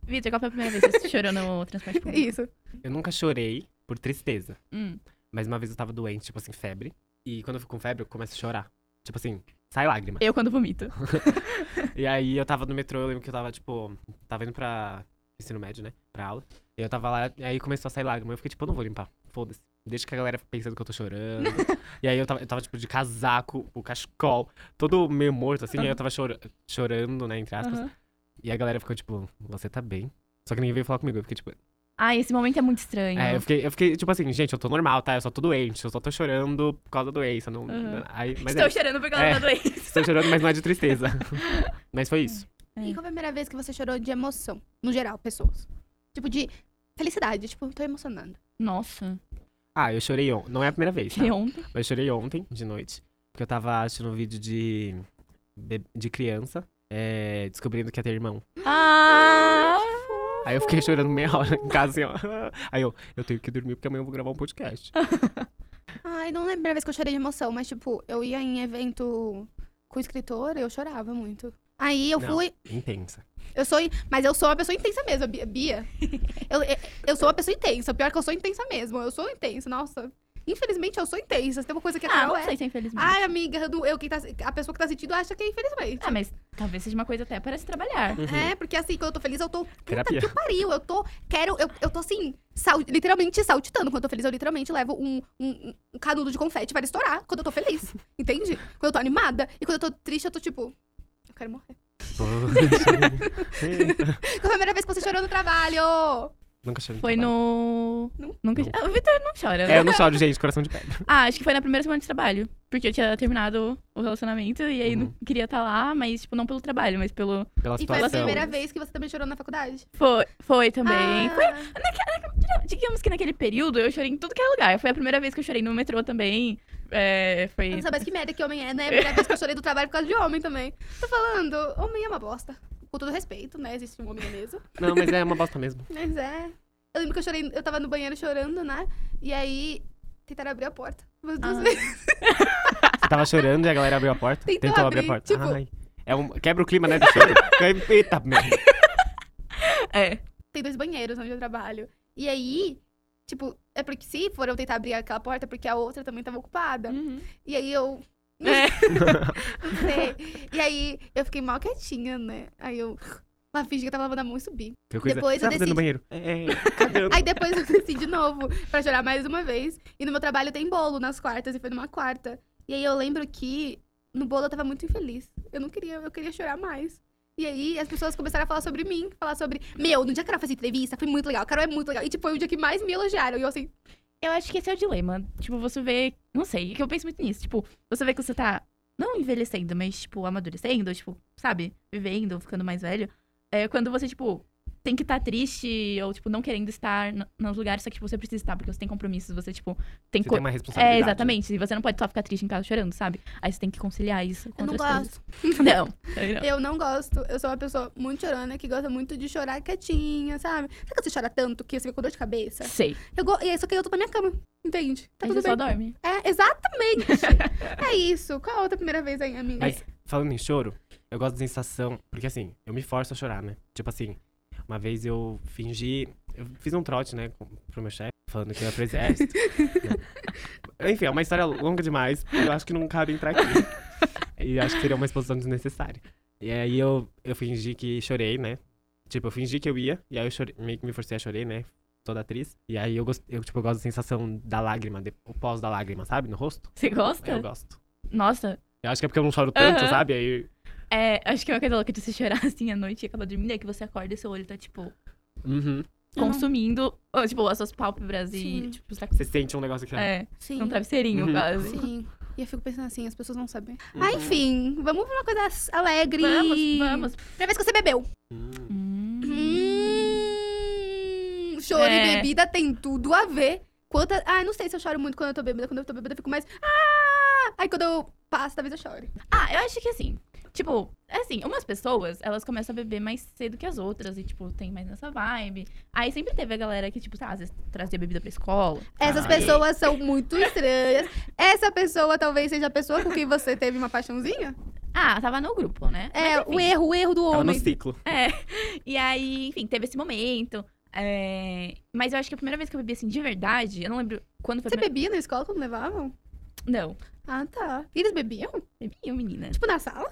Vitor, qual foi a primeira vez que você chorou no transporte público? Isso. Eu nunca chorei por tristeza. Hum. Mas uma vez eu tava doente, tipo assim, febre. E quando eu fico com febre, eu começo a chorar. Tipo assim, sai lágrima. Eu quando vomito. E aí eu tava no metrô, eu lembro que eu tava, tipo, tava indo pra ensino médio, né? Pra aula. E eu tava lá, e aí começou a sair lágrima. Eu fiquei, tipo, eu não vou limpar. Foda-se. Deixa que a galera pensando que eu tô chorando. e aí eu tava, eu tava, tipo, de casaco, o cachecol, todo meio morto, assim. Aí eu tava chora- chorando, né, entre aspas. Aham. E a galera ficou, tipo, você tá bem? Só que ninguém veio falar comigo. Eu fiquei, tipo, Ai, esse momento é muito estranho. é, eu fiquei, eu fiquei, tipo assim, gente, eu tô normal, tá? Eu só tô doente, eu só tô chorando por causa da doença. Não, Uhum. aí, mas Estou é, chorando por causa É. da doença. estou chorando, mas não é de tristeza. mas foi isso. É. E qual foi a primeira vez que você chorou de emoção? No geral, pessoas. Tipo, de felicidade. Tipo, tô emocionando. Nossa, Ah, eu chorei ontem. Não é a primeira vez, tá? que ontem. Mas eu chorei ontem, de noite. Porque eu tava assistindo um vídeo de, de criança, é, descobrindo que ia ter irmão. Ah! Aí eu fiquei chorando meia hora em casa, assim, ó. Aí eu, eu tenho que dormir porque amanhã eu vou gravar um podcast. Ai, não lembro a primeira vez que eu chorei de emoção, mas, tipo, eu ia em evento com escritor, eu chorava muito. Aí eu Não. fui. Intensa. Eu sou. Mas eu sou uma pessoa intensa mesmo, Bia. Eu, eu sou uma pessoa intensa. Pior que eu sou intensa mesmo. Eu sou intensa, nossa. Infelizmente, eu sou intensa. Se tem uma coisa que a Ah, Carol não é. sei se é infelizmente. Ai, amiga, eu não- eu, quem tá, a pessoa que tá sentindo acha que é infelizmente. Ah, mas talvez seja uma coisa até para se trabalhar. Uhum. É, porque assim, quando eu tô feliz, eu tô. Puta Terapia. que pariu. Eu tô. Quero. Eu, eu tô assim, sal, literalmente saltitando. Quando eu tô feliz, eu literalmente levo um, um, um canudo de confete para estourar quando eu tô feliz. Entende? Quando eu tô animada. E quando eu tô triste, eu tô tipo. Eu quero morrer. Foi a primeira vez que você chorou no trabalho? Nunca chorei. Foi no. Não? Nunca. Não. Ah, o Vitor não chora. É, né? eu não choro, gente, coração de pedra. Ah, acho que foi na primeira semana de trabalho. Porque eu tinha terminado o relacionamento e aí não Uhum. queria estar lá, mas, tipo, não pelo trabalho, mas pelo. Pela E foi a situação. primeira vez que você também chorou na faculdade? Foi, foi também. Ah, Foi, digamos que naquele período eu chorei em tudo que é lugar. Foi a primeira vez que eu chorei no metrô também. É, Eu foi. não sabia que merda que homem é, né? A primeira vez que eu chorei do trabalho por causa de homem também. Tô falando, homem é uma bosta. Com todo respeito, né? Existe um homem na mesa. Não, mas é uma bosta mesmo. Mas é. Eu lembro que eu chorei, eu tava no banheiro chorando, né? E aí tentaram abrir a porta. Umas duas Ah. vezes. Você tava chorando e a galera abriu a porta. Tentou Tentou abrir a abrir, porta. tipo- Ai. É um... Quebra o clima, né, do choro. Eita, merda. É. Tem dois banheiros onde eu trabalho. E aí, tipo, é porque se foram tentar abrir aquela porta, é porque a outra também tava ocupada. Uhum. E aí eu. É. Não sei. E aí eu fiquei mal quietinha, né? Aí eu. Lá fingi que eu tava lavando a mão e subi. Que coisa... Depois Você eu tá fazendo decidi- no banheiro? É, cagando. Aí depois eu desci de novo pra chorar mais uma vez. E no meu trabalho tem bolo nas quartas, e foi numa quarta. E aí eu lembro que no bolo eu tava muito infeliz. Eu não queria, eu queria chorar mais. E aí as pessoas começaram a falar sobre mim, falar sobre. Meu, no dia que a Carol fez entrevista, foi muito legal. A Carol é muito legal. E tipo, foi o dia que mais me elogiaram. E eu assim, Eu acho que esse é o dilema. Tipo, você vê. Não sei, é que eu penso muito nisso. Tipo, você vê que você tá. Não envelhecendo, mas, tipo, amadurecendo, tipo, sabe? Vivendo, ficando mais velho. É quando você, tipo, tem que estar triste ou, tipo, não querendo estar nos lugares, só que tipo, você precisa estar, porque você tem compromissos, você, tipo, tem Você co- tem uma responsabilidade. É, né? exatamente. E você não pode só ficar triste em casa chorando, sabe? Aí você tem que conciliar isso com eu não outras gosto. coisas. Não. eu não. Eu não gosto. Eu sou uma pessoa muito chorona que gosta muito de chorar quietinha, sabe? Sabe quando você chora tanto que você fica com dor de cabeça? Sei. Eu go... E aí, só que eu tô na minha cama, entende? Tá Aí tudo você só bem. dorme. É, exatamente. é isso. Qual a outra primeira vez aí, amiga? Mas, falando em choro, eu gosto da sensação. Porque assim, eu me forço a chorar, né? Tipo assim, uma vez eu fingi. Eu fiz um trote, né, pro meu chefe, falando que eu ia pro exército. né? Enfim, é uma história longa demais. Eu acho que não cabe entrar aqui. E acho que seria uma exposição desnecessária. E aí eu, eu fingi que chorei, né? Tipo, eu fingi que eu ia, e aí eu chorei, meio que me forcei a chorar, né? Toda atriz. E aí eu, gost, eu, tipo, eu gosto da sensação da lágrima, de- o pós da lágrima, sabe? No rosto. Você gosta? Eu gosto. Nossa. Eu acho que é porque eu não choro tanto, Aham. sabe? Aí. É, acho que é uma coisa louca de você chorar assim à noite e acabar dormindo, é que você acorda e seu olho tá, tipo, Uhum. consumindo, ou, tipo, as suas pálpebras e, Sim. tipo, você tá. Você sente um negócio aqui. ó. É, Sim. um travesseirinho, Uhum. quase. Sim. E eu fico pensando assim, as pessoas não sabem. Uhum. Ah, enfim, vamos pra uma coisa alegre. Vamos, vamos. Primeira vez que você bebeu. Hum. Hum. Hum, choro É. e bebida tem tudo a ver. Quanta... Ah, não sei se eu choro muito quando eu tô bêbada. Quando eu tô bêbada, eu fico mais. Ah! Aí quando eu passo, talvez eu chore. Ah, eu acho que assim, tipo, assim, umas pessoas, elas começam a beber mais cedo que as outras e, tipo, tem mais nessa vibe. Aí sempre teve a galera que, tipo, tá, às vezes trazia bebida pra escola. Essas Ah, pessoas são muito estranhas. Essa pessoa talvez seja a pessoa com quem você teve uma paixãozinha. Ah, tava no grupo, né? É, Mas, o erro, o erro do Tava no homem. ciclo. É. E aí, enfim, teve esse momento. é, Mas eu acho que a primeira vez que eu bebi assim de verdade, eu não lembro quando foi Você primeira... bebia na escola quando levavam? Não, Ah, tá. E eles bebiam? bebiam, menina. Tipo, na sala?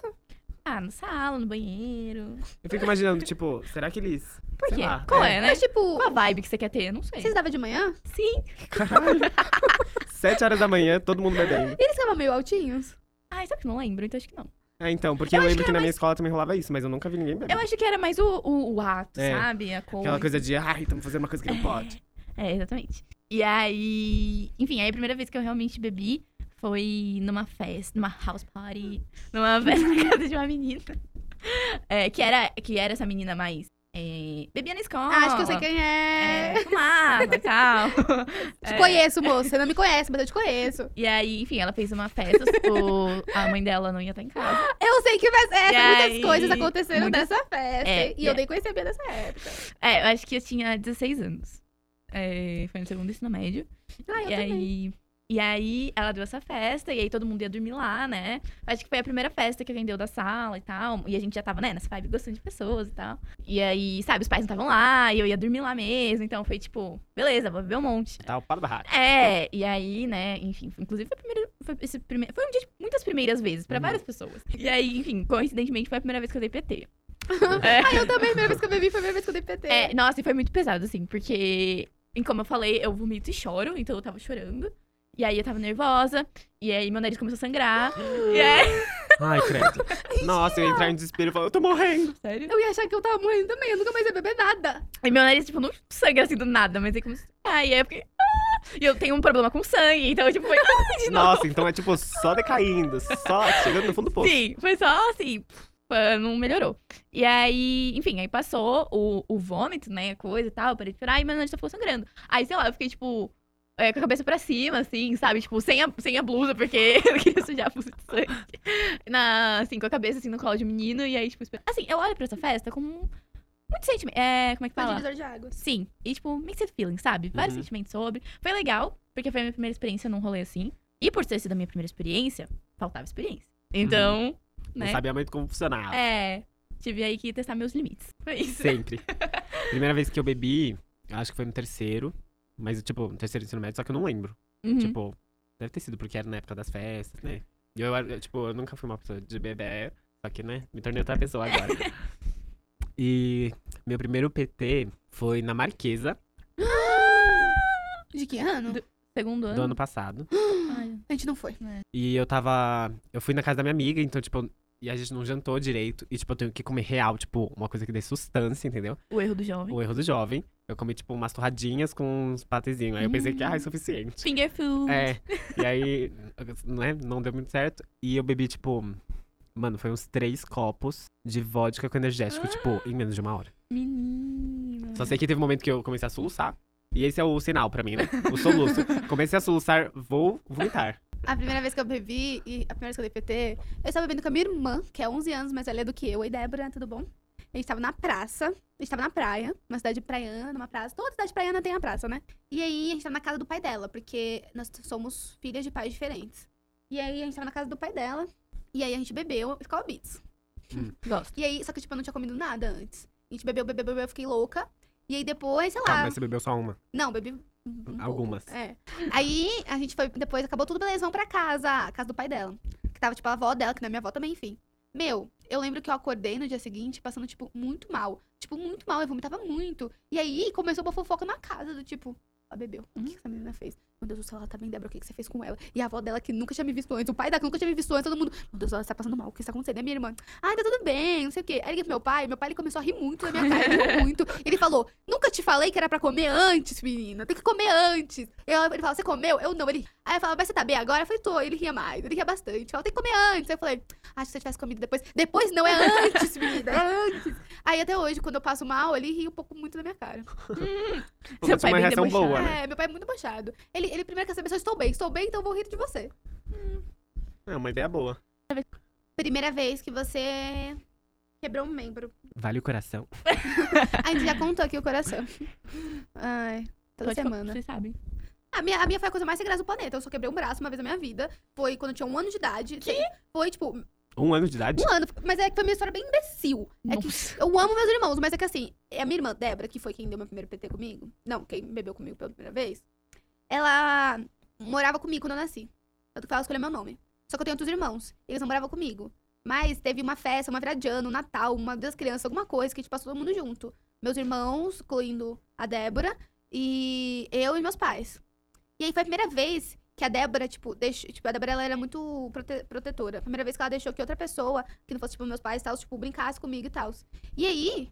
Ah, na sala, no banheiro. Eu fico imaginando, tipo, será que eles. Por quê? lá, Qual é. é, né? Mas, tipo, Qual a vibe que você quer ter? Eu não sei. vocês davam de manhã? Sim. Caralho. Sete horas da manhã, todo mundo bebendo. Eles ficavam meio altinhos? Ai, sabe que eu não lembro? Então acho que não. É, então, porque Eu eu, lembro que que, na minha mais- escola também rolava isso, mas eu nunca vi ninguém beber. Eu acho que era mais o, o, o ato, É. sabe? A coisa. Aquela coisa de, ai, estamos fazendo uma coisa que não pode. É, exatamente. E aí. Enfim, aí a primeira vez que eu realmente bebi foi numa festa, numa house party, numa festa na casa de uma menina. É, que, era, que era essa menina mais. é, bebia na escola. Ah, acho que eu sei quem é. É, fumava e tal. Te conheço, moça. Você não me conhece, mas eu te conheço. E aí, enfim, ela fez uma festa, o, a mãe dela não ia estar em casa. Eu sei que vai ser. E Muitas aí, coisas aconteceram muitas- nessa festa. É, e eu é. nem conhecia bem dessa época. É, eu acho que eu tinha 16 anos. É, foi no segundo ensino médio. Ah, eu e também. aí. E aí, ela deu essa festa, e aí todo mundo ia dormir lá, né? Acho que foi a primeira festa que alguém deu da sala e tal. E a gente já tava, né, nessa vibe gostando de pessoas e tal. E aí, sabe, os pais não estavam lá, e eu ia dormir lá mesmo. Então foi tipo, beleza, vou beber um monte. Tá o pau da barraca. É, e aí, né, enfim, inclusive foi, a primeira, foi, esse prime... foi um dia de muitas primeiras vezes, pra Uhum. várias pessoas. E aí, enfim, coincidentemente foi a primeira vez que eu dei PT. Ah, eu também. A primeira vez que eu bebi foi a primeira vez que eu dei PT. É, nossa, e foi muito pesado, assim, porque, e como eu falei, eu vomito e choro, então eu tava chorando. E aí eu tava nervosa, e aí meu nariz começou a sangrar. e aí. Ai, credo. Nossa, eu ia entrar em desespero e falar, eu tô morrendo. Sério? Eu ia achar que eu tava morrendo também, eu nunca mais ia beber nada. E meu nariz, tipo, não sangra assim do nada, mas aí começou. Aí eu fiquei. "Ah!" E eu tenho um problema com sangue, então, tipo, foi de novo. Nossa, então é tipo só decaindo, só chegando no fundo do poço. Sim, foi só assim, pff, não melhorou. E aí, enfim, aí passou o, o vômito, né, a coisa e tal, eu parei de chorar e meu nariz ficou sangrando. Aí, sei lá, eu fiquei, tipo, é, com a cabeça pra cima, assim, sabe? Tipo, sem a, sem a blusa, porque eu não queria sujar a blusa de sangue. Na, assim, com a cabeça, assim, no colo de menino, e aí, tipo, assim, eu olho pra essa festa como um- muito sentimento. É, como é que Um fala? divisor de águas. Sim. E, tipo, mixed feelings, sabe? Vários Uhum. sentimentos sobre. Foi legal, porque foi a minha primeira experiência num rolê assim. E por ter sido a minha primeira experiência, faltava experiência. Então, Não né? sabia muito como funcionava. É. Tive aí que testar meus limites. Foi isso. Sempre. Primeira vez que eu bebi, acho que foi no terceiro. Mas, tipo, no terceiro ensino médio, só que eu não lembro. Uhum. Tipo, deve ter sido porque era na época das festas, né? E eu, eu, tipo, eu nunca fui uma pessoa de beber, só que, né, me tornei outra pessoa agora. e meu primeiro PT foi na Marquesa, De que ano? Segundo ano. do ano passado. Ai, A gente não foi. E eu tava. Eu fui na casa da minha amiga, então, tipo. E a gente não jantou direito. E, tipo, eu tenho que comer real, tipo, uma coisa que dê sustância, entendeu? o erro do jovem. O erro do jovem. Eu comi, tipo, umas torradinhas com uns patezinhos. Aí eu pensei que, ah, é suficiente. Finger food. É. E aí, né, não deu muito certo. E eu bebi, tipo. Mano, foi uns três copos de vodka com energético, tipo, em menos de uma hora. Menina. Só sei que teve um momento que eu comecei a soluçar. E esse é o sinal pra mim, né? O soluço. Comecei a soluçar, vou vomitar. A primeira vez que eu bebi, e a primeira vez que eu dei PT, eu estava bebendo com a minha irmã, que é 11 anos mais velha do que eu. Oi, Débora, tudo bom? A gente tava na praça, a gente tava na praia, uma cidade praiana, numa praça. Toda cidade praiana tem a praça, né? E aí a gente tava na casa do pai dela, porque nós somos filhas de pais diferentes. E aí a gente tava na casa do pai dela, e aí a gente bebeu e ficava beats. Gosto. E aí, só que tipo, eu não tinha comido nada antes. A gente bebeu, bebeu, bebeu, eu fiquei louca. E aí depois, sei lá. Tá, mas você bebeu só uma. Não, bebi. um- um pouco. Algumas. É. Aí a gente foi, depois acabou tudo, beleza, vamos pra casa, a casa do pai dela. Que tava, tipo, a avó dela, que não é minha avó também, enfim. Meu, eu lembro que eu acordei no dia seguinte passando, tipo, muito mal. Tipo, muito mal, eu vomitava muito. E aí começou uma fofoca na casa, do tipo, ela bebeu. O que que essa menina fez? Meu Deus do céu, ela tá bem, Débora, o que que você fez com ela? E a avó dela, que nunca tinha me visto antes, o pai dela, que nunca tinha me visto antes, todo mundo, meu Deus, ela tá passando mal, o que está acontecendo? E a minha irmã, ai, tá tudo bem, não sei o quê. Aí eu liguei pro meu pai, meu pai, ele começou a rir muito da minha cara, ele riu muito. Ele falou, nunca te falei que era pra comer antes, menina, tem que comer antes. Eu, ele falava, você comeu? Eu não, ele... Aí eu falava, mas você tá bem agora? Eu falei, tô, ele ria mais, ele ria bastante. Ele falava, tem que comer antes. Aí eu falei, acho que se você tivesse comido depois. Depois não, é antes, menina, é antes. Aí até hoje, quando eu passo mal, ele ri um pouco muito da minha cara. Pô, Seu mas pai uma bem reação debochado. boa, né? É, meu pai é muito baixado. Ele, ele primeiro quer saber se eu estou bem. Estou bem, então eu vou rir de você. É uma ideia boa. Primeira vez que você quebrou um membro. Vale o coração. A gente já contou aqui o coração. Ai, toda Pode semana. Vocês sabem. A minha, a minha foi a coisa mais sem graça do planeta. Eu só quebrei um braço uma vez na minha vida. Foi quando eu tinha um ano de idade. Foi, tipo, Um ano de idade? um ano. Mas é que foi uma história bem imbecil. É que Nossa. eu amo meus irmãos, mas é que assim, a minha irmã Débora, que foi quem deu meu primeiro PT comigo, não, quem bebeu comigo pela primeira vez, ela morava comigo quando eu nasci. Tanto que ela escolheu meu nome. Só que eu tenho outros irmãos. Eles não moravam comigo. Mas teve uma festa, uma virada de ano, um Natal, uma das crianças, alguma coisa que a gente passou todo mundo junto. Meus irmãos, incluindo a Débora, e eu e meus pais. E aí foi a primeira vez que a Débora, tipo, deixou. Tipo, a Débora ela era muito prote- protetora. A primeira vez que ela deixou que outra pessoa, que não fosse, tipo, meus pais e tal, tipo, brincasse comigo e tal. E aí,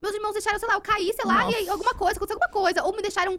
meus irmãos deixaram, sei lá, eu caí, sei lá, e aí Nossa. alguma coisa, aconteceu alguma coisa. Ou me deixaram,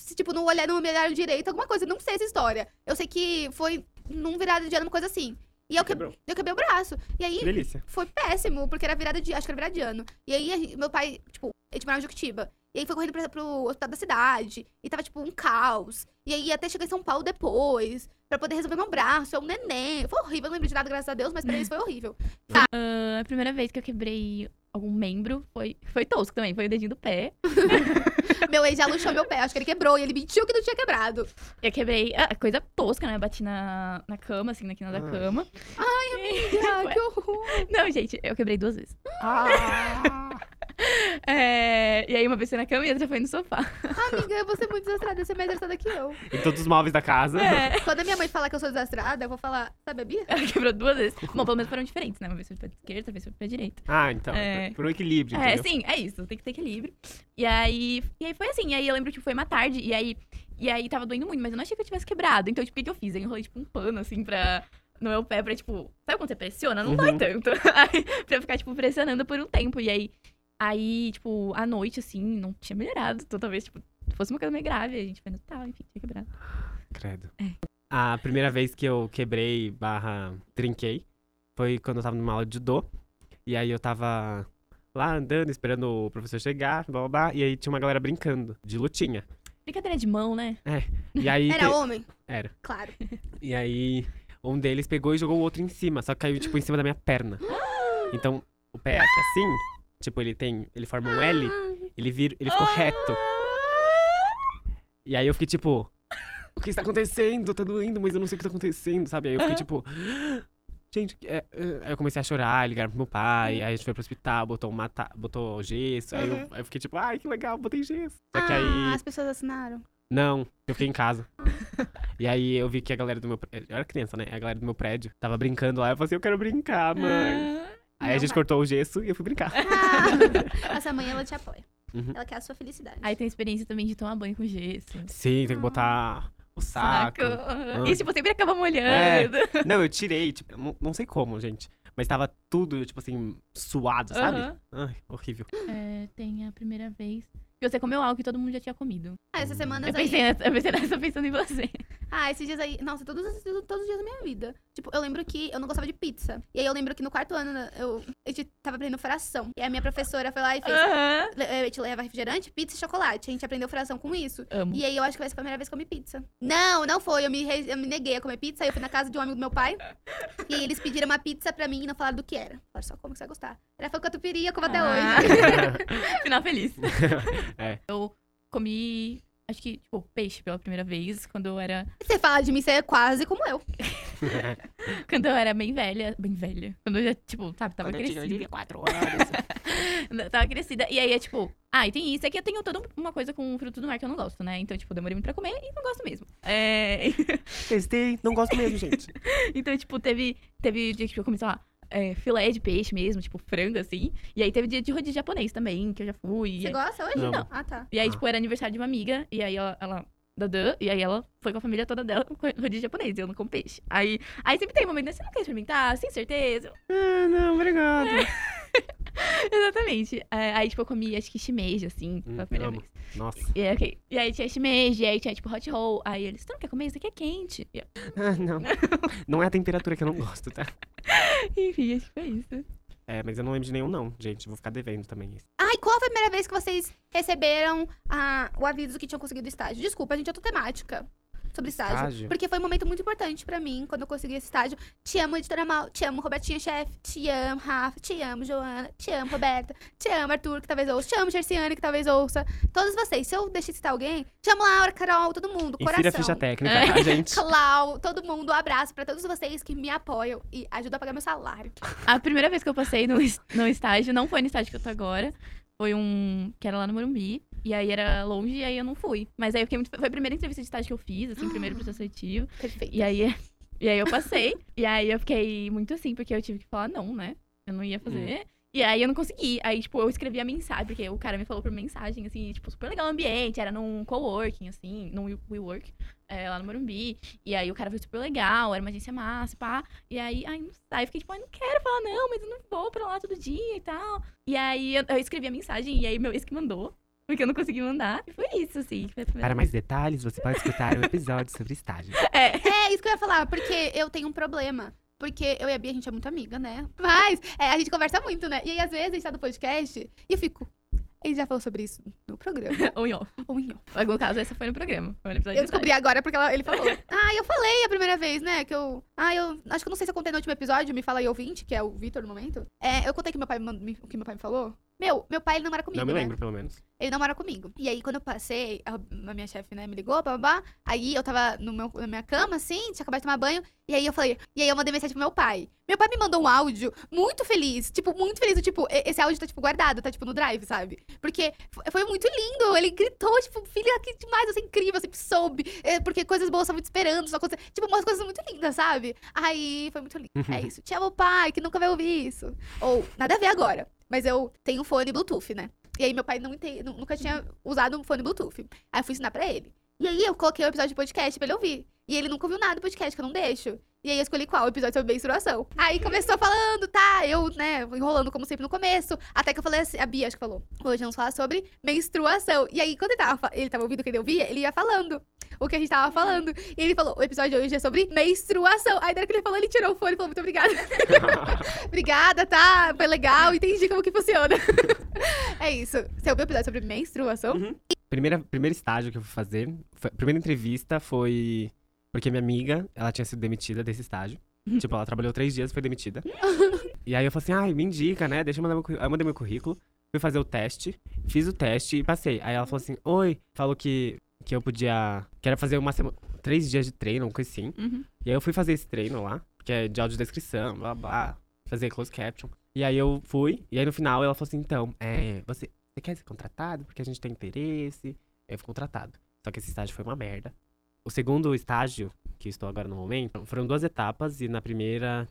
se, tipo, não olharam, não me olharam direito, alguma coisa. Não sei essa história. Eu sei que foi num virada de ano, uma coisa assim. E eu, que, eu quebrei o braço. E aí, foi péssimo, porque era virada de. Acho que era virada de ano. E aí, meu pai, tipo, ele morava em Juquitiba. E aí foi correndo pra, pro hospital da cidade. E tava, tipo, um caos. E aí até chegar em São Paulo depois. Pra poder resolver meu braço. É um neném. Foi horrível. Eu não lembro de nada, graças a Deus, mas pra eles foi horrível. Ah, a primeira vez que eu quebrei algum membro foi, foi tosco também. Foi o dedinho do pé. meu ex já luxou meu pé. Acho que ele quebrou. E ele mentiu que não tinha quebrado. Eu quebrei. Ah, coisa tosca, né? Eu bati na, na cama, assim, na quina da Ai. cama. Ah, que horror. Não, gente, eu quebrei duas vezes. Ah! É, E aí uma vez foi na cama e outra foi no sofá. Amiga, eu vou ser muito desastrada. Você é mais desastrada que eu. em todos os móveis da casa. É. Quando a minha mãe falar que eu sou desastrada, eu vou falar, sabe a Bia? Ela quebrou duas vezes. Bom, pelo menos foram diferentes, né? Uma vez foi pra esquerda, outra vez foi pra direita. Ah, então. É. Por um equilíbrio, É, entendeu? sim, é isso. Tem que ter equilíbrio. E aí, e aí foi assim. E aí eu lembro que foi uma tarde. E aí, e aí tava doendo muito, mas eu não achei que eu tivesse quebrado. Então, tipo, o que que eu fiz? Eu enrolei, tipo, um pano, assim, pra... no meu pé pra, tipo, sabe quando você pressiona? Não Uhum. dói tanto. Aí, pra ficar, tipo, pressionando por um tempo. E aí, aí, tipo, à noite, assim, não tinha melhorado. Então, talvez, tipo, fosse uma coisa meio grave. A gente foi no hospital, enfim, tinha quebrado. Credo. É. A primeira vez que eu quebrei barra trinquei foi quando eu tava numa aula de judô. E aí eu tava lá andando, esperando o professor chegar, blá blá blá. E aí tinha uma galera brincando, de lutinha. Brincadeira de mão, né? E aí. Era te- homem? Era. Claro. E aí um deles pegou e jogou o outro em cima, só que caiu, tipo, em cima da minha perna. Então, o pé aqui assim, tipo, ele tem. Ele forma um L, ele vira. Ele ficou reto. E aí eu fiquei tipo, o que está acontecendo? Tá doendo, mas eu não sei o que tá acontecendo, sabe? Aí eu fiquei tipo. Gente, é, é", aí eu comecei a chorar, ligar pro meu pai, aí a gente foi pro hospital, botou, uma ta- botou gesso, aí, eu, Uhum. aí eu fiquei tipo, ai, que legal, botei gesso. Só que Ah, aí. as pessoas assinaram. Não, eu fiquei em casa. e aí eu vi que a galera do meu prédio. Eu era criança, né? A galera do meu prédio tava brincando lá. Eu falei assim, eu quero brincar, mãe. Aí a Não, gente pai. cortou o gesso e eu fui brincar. Ah, essa mãe, ela te apoia. Uhum. Ela quer a sua felicidade. Aí tem a experiência também de tomar banho com gesso. Sim, tem que botar o saco. Ah. E, tipo, sempre acaba molhando. Não, eu tirei, tipo, não, não sei como, gente. Mas tava tudo, tipo assim, suado, sabe? Aham. Ai, horrível. É, tem a primeira vez que você comeu algo que todo mundo já tinha comido. Ah, essas semanas Eu pensei, nessa, eu pensei nessa pensando em você. Ah, esses dias aí. Nossa, todos, os- todos os dias da minha vida. Tipo, eu lembro que eu não gostava de pizza. E aí eu lembro que no quarto ano né, eu, a gente tava aprendendo fração. E a minha professora foi lá e fez. Aham. le- A gente leva refrigerante, pizza e chocolate. A gente aprendeu fração com isso. Amo. E aí eu acho que vai ser a primeira vez que eu comi pizza. Não, não foi. Eu me, re- eu me neguei a comer pizza. Aí eu fui na casa de um amigo do meu pai. e aí eles pediram uma pizza pra mim e não falaram do que era. Falaram só como que você vai gostar. Era foi catupiry, eu como até Ah. hoje. Final feliz. É. Eu comi, acho que, tipo, peixe pela primeira vez quando eu era. você fala de mim, você é quase como eu. Quando eu era bem velha. Bem velha. Quando eu já, tipo, sabe, tava Quando eu tinha crescida. 4 anos. Eu Tava crescida. E aí é tipo, ah, e tem isso. É que eu tenho toda uma coisa com fruto do mar que eu não gosto, né? Então, tipo, demorei muito pra comer e não gosto mesmo. É. Testei, não gosto mesmo, gente. Então, tipo, teve, teve dia que eu comi, sei lá, é, filé de peixe mesmo, tipo, frango, assim. E aí teve dia de rodízio japonês também, que eu já fui. Você aí, gosta hoje? Não. Ah, tá. e aí, Ah. tipo, era aniversário de uma amiga. E aí ela. ela Dadã, e aí ela foi com a família toda dela com rodízio japonês, e eu não como peixe. Aí, aí sempre tem um momento, né, você não quer experimentar? Sem certeza. Ah, não, obrigado. Exatamente. É, aí, tipo, eu comi, acho que shimeji, assim, Hum, pela primeira amo. vez. Nossa. E aí, ok. E aí tinha shimeji, e aí tinha, tipo, hot roll. Aí eles, você não quer comer? Isso aqui é quente. Eu, Ah, não. Não é a temperatura que eu não gosto, tá? Enfim, acho que foi isso. É, mas eu não lembro de nenhum, não, gente. Vou ficar devendo também. Ai, qual foi a primeira vez que vocês receberam a- o aviso que tinham conseguido estágio? Desculpa, a gente é outra temática sobre estágio. Estágio? Porque foi um momento muito importante pra mim quando eu consegui esse estágio. Te amo, editora Mal. Te amo, Robertinha Chefe. Te amo, Rafa. Te amo, Joana. Te amo, Roberta. Te amo, Arthur, que talvez ouça. Te amo, Gerciane, que talvez ouça. Todos vocês. Se eu deixei de citar alguém, te amo, Laura, Carol, todo mundo. Insira a Coração. ficha técnica, tá, gente? Clau, todo mundo, um abraço pra todos vocês que me apoiam e ajudam a pagar meu salário. A primeira vez que eu passei no, no estágio, não foi no estágio que eu tô agora. Foi um. que era lá no Morumbi. E aí era longe e aí eu não fui. Mas aí eu fiquei muito. Foi a primeira entrevista de estágio que eu fiz, assim, primeiro processo seletivo. Perfeito. E aí, e aí eu passei. e aí eu fiquei muito assim, porque eu tive que falar não, né? Eu não ia fazer. E aí eu não consegui. Aí, tipo, eu escrevi a mensagem, porque o cara me falou por mensagem, assim, tipo, super legal o ambiente, era num coworking, assim, num We- WeWork, é, lá no Morumbi. E aí o cara foi super legal, era uma agência massa, pá. E aí, ai, não sei, eu fiquei tipo, ai, não quero falar não, mas eu não vou pra lá todo dia e tal. E aí eu, eu escrevi a mensagem, e aí meu ex que mandou. Porque eu não consegui mandar. E foi isso, assim. Foi Para mais detalhes, você pode escutar um episódio sobre estágio. É, É isso que eu ia falar, porque eu tenho um problema. Porque eu e a Bia, a gente é muito amiga, né? Mas é, a gente conversa muito, né? E aí, às vezes, a gente tá no podcast e eu fico. Gente já falou sobre isso no programa. ou em off. Ou em off. Mas no caso, essa foi no programa. Foi no episódio Eu de descobri agora porque ela- ele falou. Ah, eu falei a primeira vez, né? Que eu. Ah, eu. Acho que eu não sei se eu contei no último episódio, me fala aí ouvinte, que é o Vitor no momento. É, eu contei que meu pai me- o que meu pai me falou. Meu, meu pai ele não mora comigo. Não me né? lembro, pelo menos. Ele não mora comigo. E aí, quando eu passei, a, a minha chefe, né, me ligou, babá. Aí eu tava no meu, na minha cama, assim, tinha acabado de tomar banho. E aí eu falei, e aí eu mandei mensagem pro meu pai. Meu pai me mandou um áudio muito feliz. Tipo, muito feliz. Tipo, esse áudio tá, tipo, guardado, tá, tipo, no drive, sabe? Porque foi muito lindo. Ele gritou, tipo, filha, que demais, você é incrível, eu sempre soube. É, porque coisas boas estavam te esperando, só coisa, tipo, umas coisas muito lindas, sabe? Aí foi muito lindo. É isso. Te amo, pai, que nunca vai ouvir isso. Ou, nada a ver agora. Mas eu tenho um fone Bluetooth, né? E aí meu pai não nunca tinha usado um fone Bluetooth. Aí eu fui ensinar pra ele. E aí eu coloquei o episódio de podcast pra ele ouvir. E ele nunca ouviu nada do podcast, que eu não deixo. E aí eu escolhi qual? O episódio sobre menstruação. Aí começou falando, tá? Eu, né, enrolando como sempre no começo. Até que eu falei assim, a Bia acho que falou, hoje vamos falar sobre menstruação. E aí, quando ele tava, ele tava ouvindo quem eu via, ele ia falando o que a gente tava falando. E ele falou, o episódio de hoje é sobre menstruação. Aí na hora que ele falou, ele tirou o fone e falou, muito obrigada. obrigada, tá? Foi legal, entendi como que funciona. é isso. Você ouviu o episódio sobre menstruação? Uhum. Primeira, primeiro estágio que eu fui fazer, foi- primeira entrevista foi porque minha amiga, ela tinha sido demitida desse estágio. tipo, ela trabalhou três dias e foi demitida. e aí eu falei assim, ai, me indica, né? Deixa eu mandar meu currículo. Aí eu mandei meu currículo, fui fazer o teste, fiz o teste e passei. Aí ela falou assim, oi, falou que, que eu podia, que era fazer uma semana, três dias de treino, uma coisa assim. Uhum. E aí eu fui fazer esse treino lá, que é de audiodescrição, blá blá, fazer closed caption. E aí eu fui, e aí no final ela falou assim, então, é, você, você quer ser contratado? Porque a gente tem interesse. Eu fui contratado. Só que esse estágio foi uma merda. O segundo estágio, que estou agora no momento, foram duas etapas, e na primeira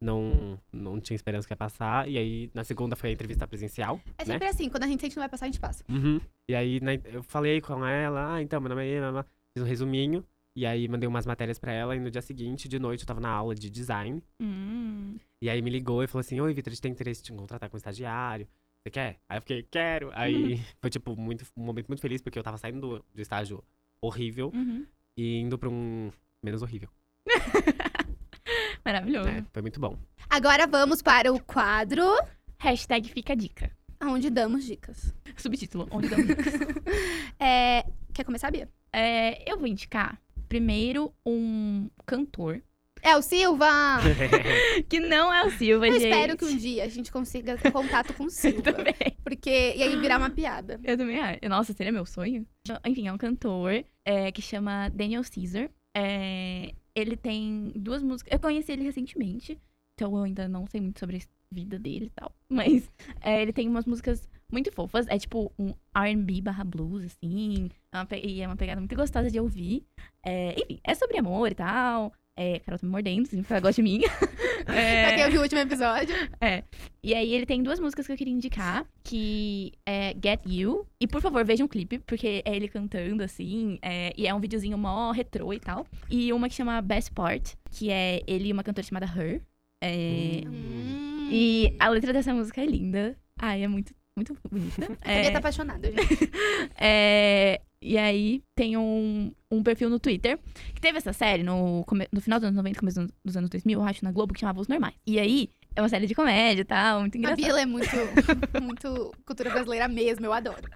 não, não tinha esperança que ia passar, e aí na segunda foi a entrevista presencial, É né? sempre assim, quando a gente sente que não vai passar, a gente passa. Uhum. E aí né, eu falei com ela, ah, então, meu nome é Emma, fiz um resuminho, e aí mandei umas matérias pra ela, e no dia seguinte, de noite, eu tava na aula de design, Hum. e aí me ligou e falou assim, oi, Vitor, a gente tem interesse em te contratar como estagiário, você quer? Aí eu fiquei, quero. Aí foi, tipo, muito, um momento muito feliz, porque eu tava saindo do, do estágio horrível Uhum. E indo pra um menos horrível. Maravilhoso. É, foi muito bom. Agora vamos para o quadro Hashtag fica a dica. onde damos dicas. Subtítulo, onde damos dicas. É, Quer começar, Bia? É, eu vou indicar primeiro um cantor, É o Silva! que não é o Silva, Eu gente. espero que um dia a gente consiga ter contato com o Eu Silva. também. Porque. E aí virar uma piada. Eu também acho. Nossa, seria meu sonho. Enfim, é um cantor é, que chama Daniel Caesar. É, ele tem duas músicas. Eu conheci ele recentemente, então eu ainda não sei muito sobre a vida dele e tal. Mas é, ele tem umas músicas muito fofas. É tipo um RB barra blues, assim. É uma e é uma pegada muito gostosa de ouvir. É, enfim, é sobre amor e tal. É, Carol tá me mordendo, assim, porque ela gosta de mim. É, Pra quem ouviu o último episódio. e aí ele tem duas músicas que eu queria indicar, que é Get You. E por favor, vejam um clipe, porque é ele cantando, assim, é, e é um videozinho mó retrô e tal. E uma que chama Best Part, que é ele e uma cantora chamada Her. É, Hum. E a letra dessa música é linda. Ai, é muito, muito bonita. A É, tá apaixonada, gente. é, e aí tem um, um perfil no Twitter que teve essa série no, come- no final dos anos 90, começo dos anos 2000, eu acho, na Globo, que chamava Os Normais. E aí é uma série de comédia e tal, muito A engraçada. Bia ela é muito, muito cultura brasileira mesmo, eu adoro.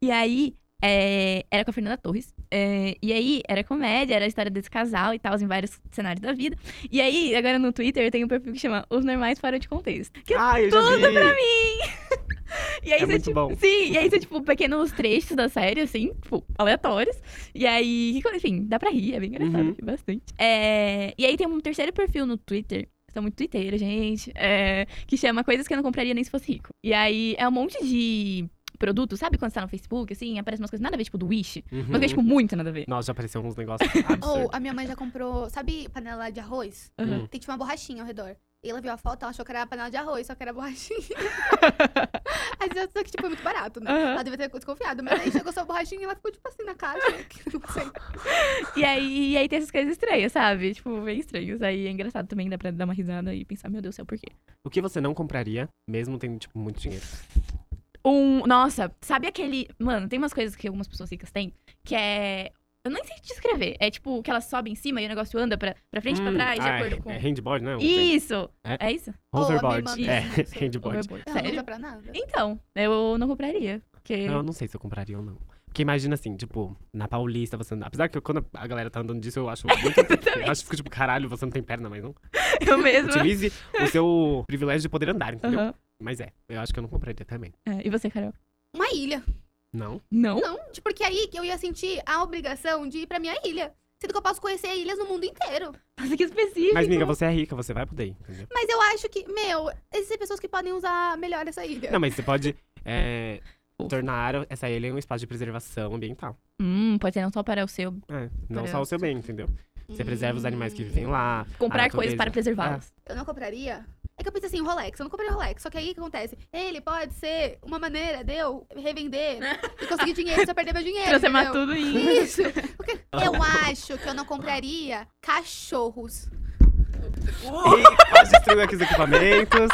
E aí, é, era com a Fernanda Torres. É, e aí, era comédia, era a história desse casal e tal, em vários cenários da vida. E aí, agora no Twitter, tem um perfil que chama Os Normais Fora de Contexto. Que Ai, eu já tudo vi. pra mim! E aí, É você, muito tipo, bom. Sim, e aí são, tipo, pequenos trechos da série, assim, tipo, aleatórios. E aí, enfim, dá pra rir, é bem engraçado, Uhum. bastante. É, e aí tem um terceiro perfil no Twitter, são muito twitteiros, gente, é, que chama Coisas que eu não compraria nem se fosse rico. E aí é um monte de produtos, sabe quando você tá no Facebook, assim, aparecem umas coisas nada a ver, tipo, do Wish. Uhum. Mas que é, tipo, muito nada a ver. Nossa, já apareceu uns negócios Ou absurdos. a minha mãe já comprou, sabe, panela de arroz? Uhum. Tem tipo uma borrachinha ao redor. E ela viu a foto, ela achou que era panela de arroz, só que era borrachinha. Aí só que, tipo, é muito barato, né? Uhum. Ela devia ter desconfiado. Mas aí chegou só a borrachinha e ela ficou, tipo, assim, na caixa. que Não sei. E aí, e aí tem essas coisas estranhas, sabe? Tipo, bem estranhos. Aí é engraçado também, dá pra dar uma risada e pensar, meu Deus do céu, por quê? O que você não compraria, mesmo tendo, tipo, muito dinheiro? Um. Nossa, sabe aquele. Mano, tem umas coisas que algumas pessoas ricas têm que é. Eu nem sei descrever. É tipo que elas sobem em cima e o negócio anda pra, pra frente e pra Hum, trás, de ah, acordo é- com. É handboard, não? Isso! É? É, isso? Minha Hoverboard. irmã é, isso. handboard. Overboard. Ela não usa Sério? pra nada. Então, eu não compraria. Porque. Eu não sei se eu compraria ou não. Porque imagina assim, tipo, na Paulista você andar. Apesar que eu- quando a galera tá andando disso, eu acho muito. eu acho que fica tipo, caralho, você não tem perna, mas não. Eu mesma. Utilize o seu privilégio de poder andar, entendeu? Mas é, eu acho que eu não compraria também. É, e você, Carol? Uma ilha. Não? Não? Não, tipo, porque aí que eu ia sentir a obrigação de ir pra minha ilha. Sendo que eu posso conhecer ilhas no mundo inteiro. Nossa, que específico. Mas, amiga, você é rica, você vai poder, entendeu? Mas eu acho que, meu, existem pessoas que podem usar melhor essa ilha. Não, mas você pode é, tornar essa ilha um espaço de preservação ambiental. Hum, pode ser não só para o seu. É, não Para só o seu bem, entendeu? Você preserva os animais que Hum. vivem lá. Comprar coisas para natureza. preservá-las. Eu não compraria É que eu pensei assim, Rolex, eu não comprei Rolex. Só que aí o que acontece? Ele pode ser uma maneira de eu revender e conseguir dinheiro se eu perder meu dinheiro. Transformar tudo em. Isso. Porque eu acho que eu não compraria cachorros. E quase destruiu aqui os equipamentos.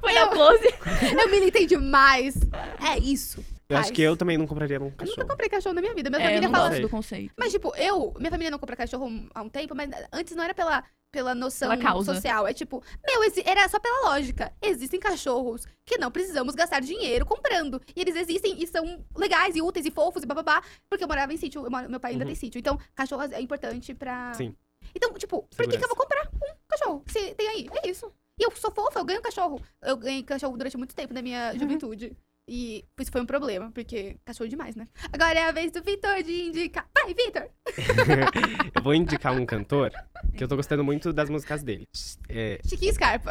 Foi dar close. Eu militei demais. É isso. Eu acho que eu também não compraria um Eu nunca cachorro. comprei cachorro na minha vida. Minha É, eu família não fala. gosto do conceito. Mas, tipo, eu. Minha família não compra cachorro há um tempo, mas antes não era pela, pela noção Pela causa. social. É tipo, meu, era só pela lógica. Existem cachorros que não precisamos gastar dinheiro comprando. E eles existem e são legais e úteis e fofos e bababá. Porque eu morava em sítio, eu moro- meu pai ainda Uhum. tem sítio. Então, cachorro é importante pra. Sim. Então, tipo, por que, que eu Segurança. vou comprar um cachorro? Se tem aí. É isso. E eu sou fofa, eu ganho cachorro. Eu ganhei cachorro durante muito tempo na Uhum. minha juventude. E isso foi um problema, porque cachorro demais, né? Agora é a vez do Vitor de indicar. Vai, Vitor! eu vou indicar um cantor que eu tô gostando muito das músicas dele. É, Chiquinho Scarpa.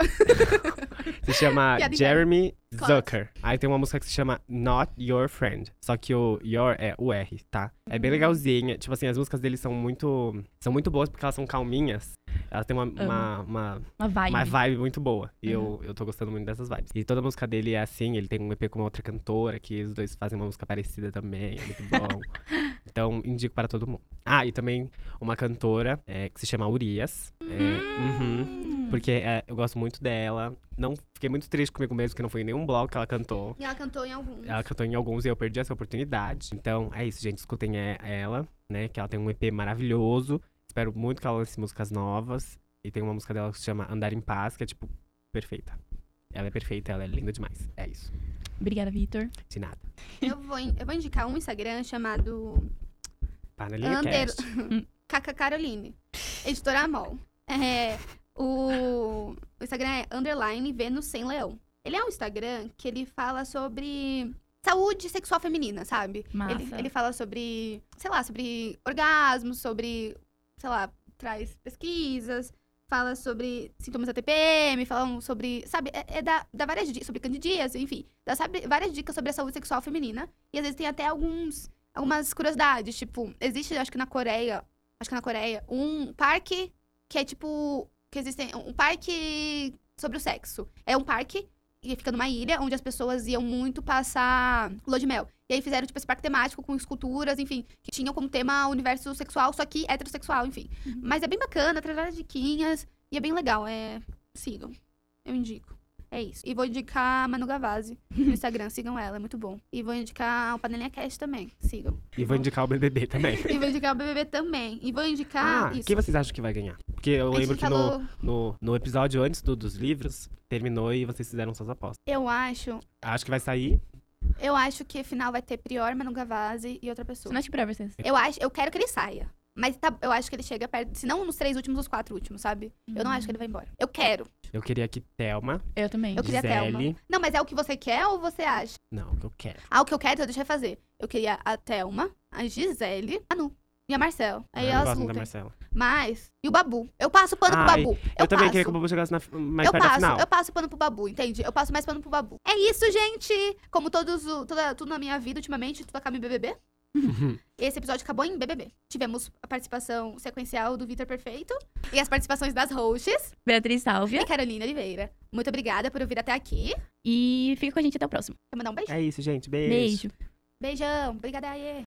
se chama Piada. Jeremy Claro. Zucker. Aí tem uma música que se chama Not Your Friend. Só que o your é o R, tá? É bem legalzinha. Tipo assim, as músicas dele são muito. São muito boas porque elas são calminhas. Elas têm uma, uma, uma, Uma vibe. uma vibe muito boa. E Uhum. eu, eu tô gostando muito dessas vibes. E toda música dele é assim, ele tem um EP com uma outra cantora, que os dois fazem uma música parecida também, é muito bom. então, indico para todo mundo. Ah, e também uma cantora é, que se chama Urias. É, uhum, Hum. porque é, eu gosto muito dela. Não fiquei muito triste comigo mesmo, que não foi em nenhum blog que ela cantou. E ela cantou em alguns. Ela cantou em alguns e eu perdi essa oportunidade. Então, é isso, gente. Escutem é- ela, né? Que ela tem um EP maravilhoso. Espero muito que ela lance músicas novas. E tem uma música dela que se chama Andar em Paz, que é, tipo, perfeita. Ela é perfeita, ela é linda demais. É isso. Obrigada, Vitor. De nada. Eu, vou, in- eu vou indicar um Instagram chamado Panelinha Under... Caca Caroline. Editora Amol. É, o... o Instagram é underline Vênus sem leão. Ele é um Instagram que ele fala sobre saúde sexual feminina, sabe? Massa. Ele, ele fala sobre, sei lá, sobre orgasmos, sobre, sei lá, traz pesquisas, fala sobre sintomas da TPM, falam sobre, sabe, é, é dá, dá várias dicas, sobre candidíase, enfim, dá sabe, várias dicas sobre a saúde sexual feminina. E às vezes tem até alguns, algumas curiosidades, tipo, existe, acho que na Coreia, acho que na Coreia, um parque que é tipo, que existem, um parque sobre o sexo. É um parque que fica numa ilha onde as pessoas iam muito passar lua de mel. E aí fizeram, tipo, esse parque temático com esculturas, enfim, que tinham como tema o universo sexual, só que heterossexual, enfim. Mas é bem bacana, traz várias diquinhas e é bem legal. É. Sigam. Eu indico. É isso. E vou indicar a Manu Gavazzi no Instagram, sigam ela, é muito bom. E vou indicar o Panelinha Cast também, sigam. E vou indicar o BBB também. E vou indicar o BBB também. E vou indicar Ah, isso. quem vocês acham que vai ganhar? Porque eu lembro que falou- no, no, no episódio antes do- dos livros, terminou e vocês fizeram suas apostas. Eu acho. Acho que vai sair. Eu acho que final vai ter Prior, Manu Gavazzi e outra pessoa. Você não acha que pra vocês? Eu acho, eu quero que ele saia. Mas tá- eu acho que ele chega perto. Se não nos três últimos, os quatro últimos, sabe? Eu não acho que ele vai embora. Eu quero. Eu queria que Thelma, Eu também. Eu queria a Thelma. Gisele... Não, mas é o que você quer ou você acha? Não, o que eu quero. Ah, o que eu quero, então deixa eu fazer. Eu queria a Thelma, a Gisele, a Nu e a Marcel. Aí Ah, eu elas da lutam. Marcela. Mas. E o Babu. Eu passo pano pro Ai, Babu. Eu, Eu, também passo. queria que o Babu chegasse na, mais eu perto da passo, final. eu passo pano pro Babu, entende? Eu passo mais pano pro Babu. É isso, gente! Como todos, toda, tudo na minha vida ultimamente, tudo acaba em BBB. Esse episódio acabou em BBB. Tivemos a participação sequencial do Vitor Perfeito e as participações das hosts Beatriz Sálvia. e Carolina Oliveira. Muito obrigada por ouvir até aqui. E fica com a gente até o próximo. Quer mandar um beijo? É isso, gente. Beijo. Beijo. Beijão. Obrigada, Aê.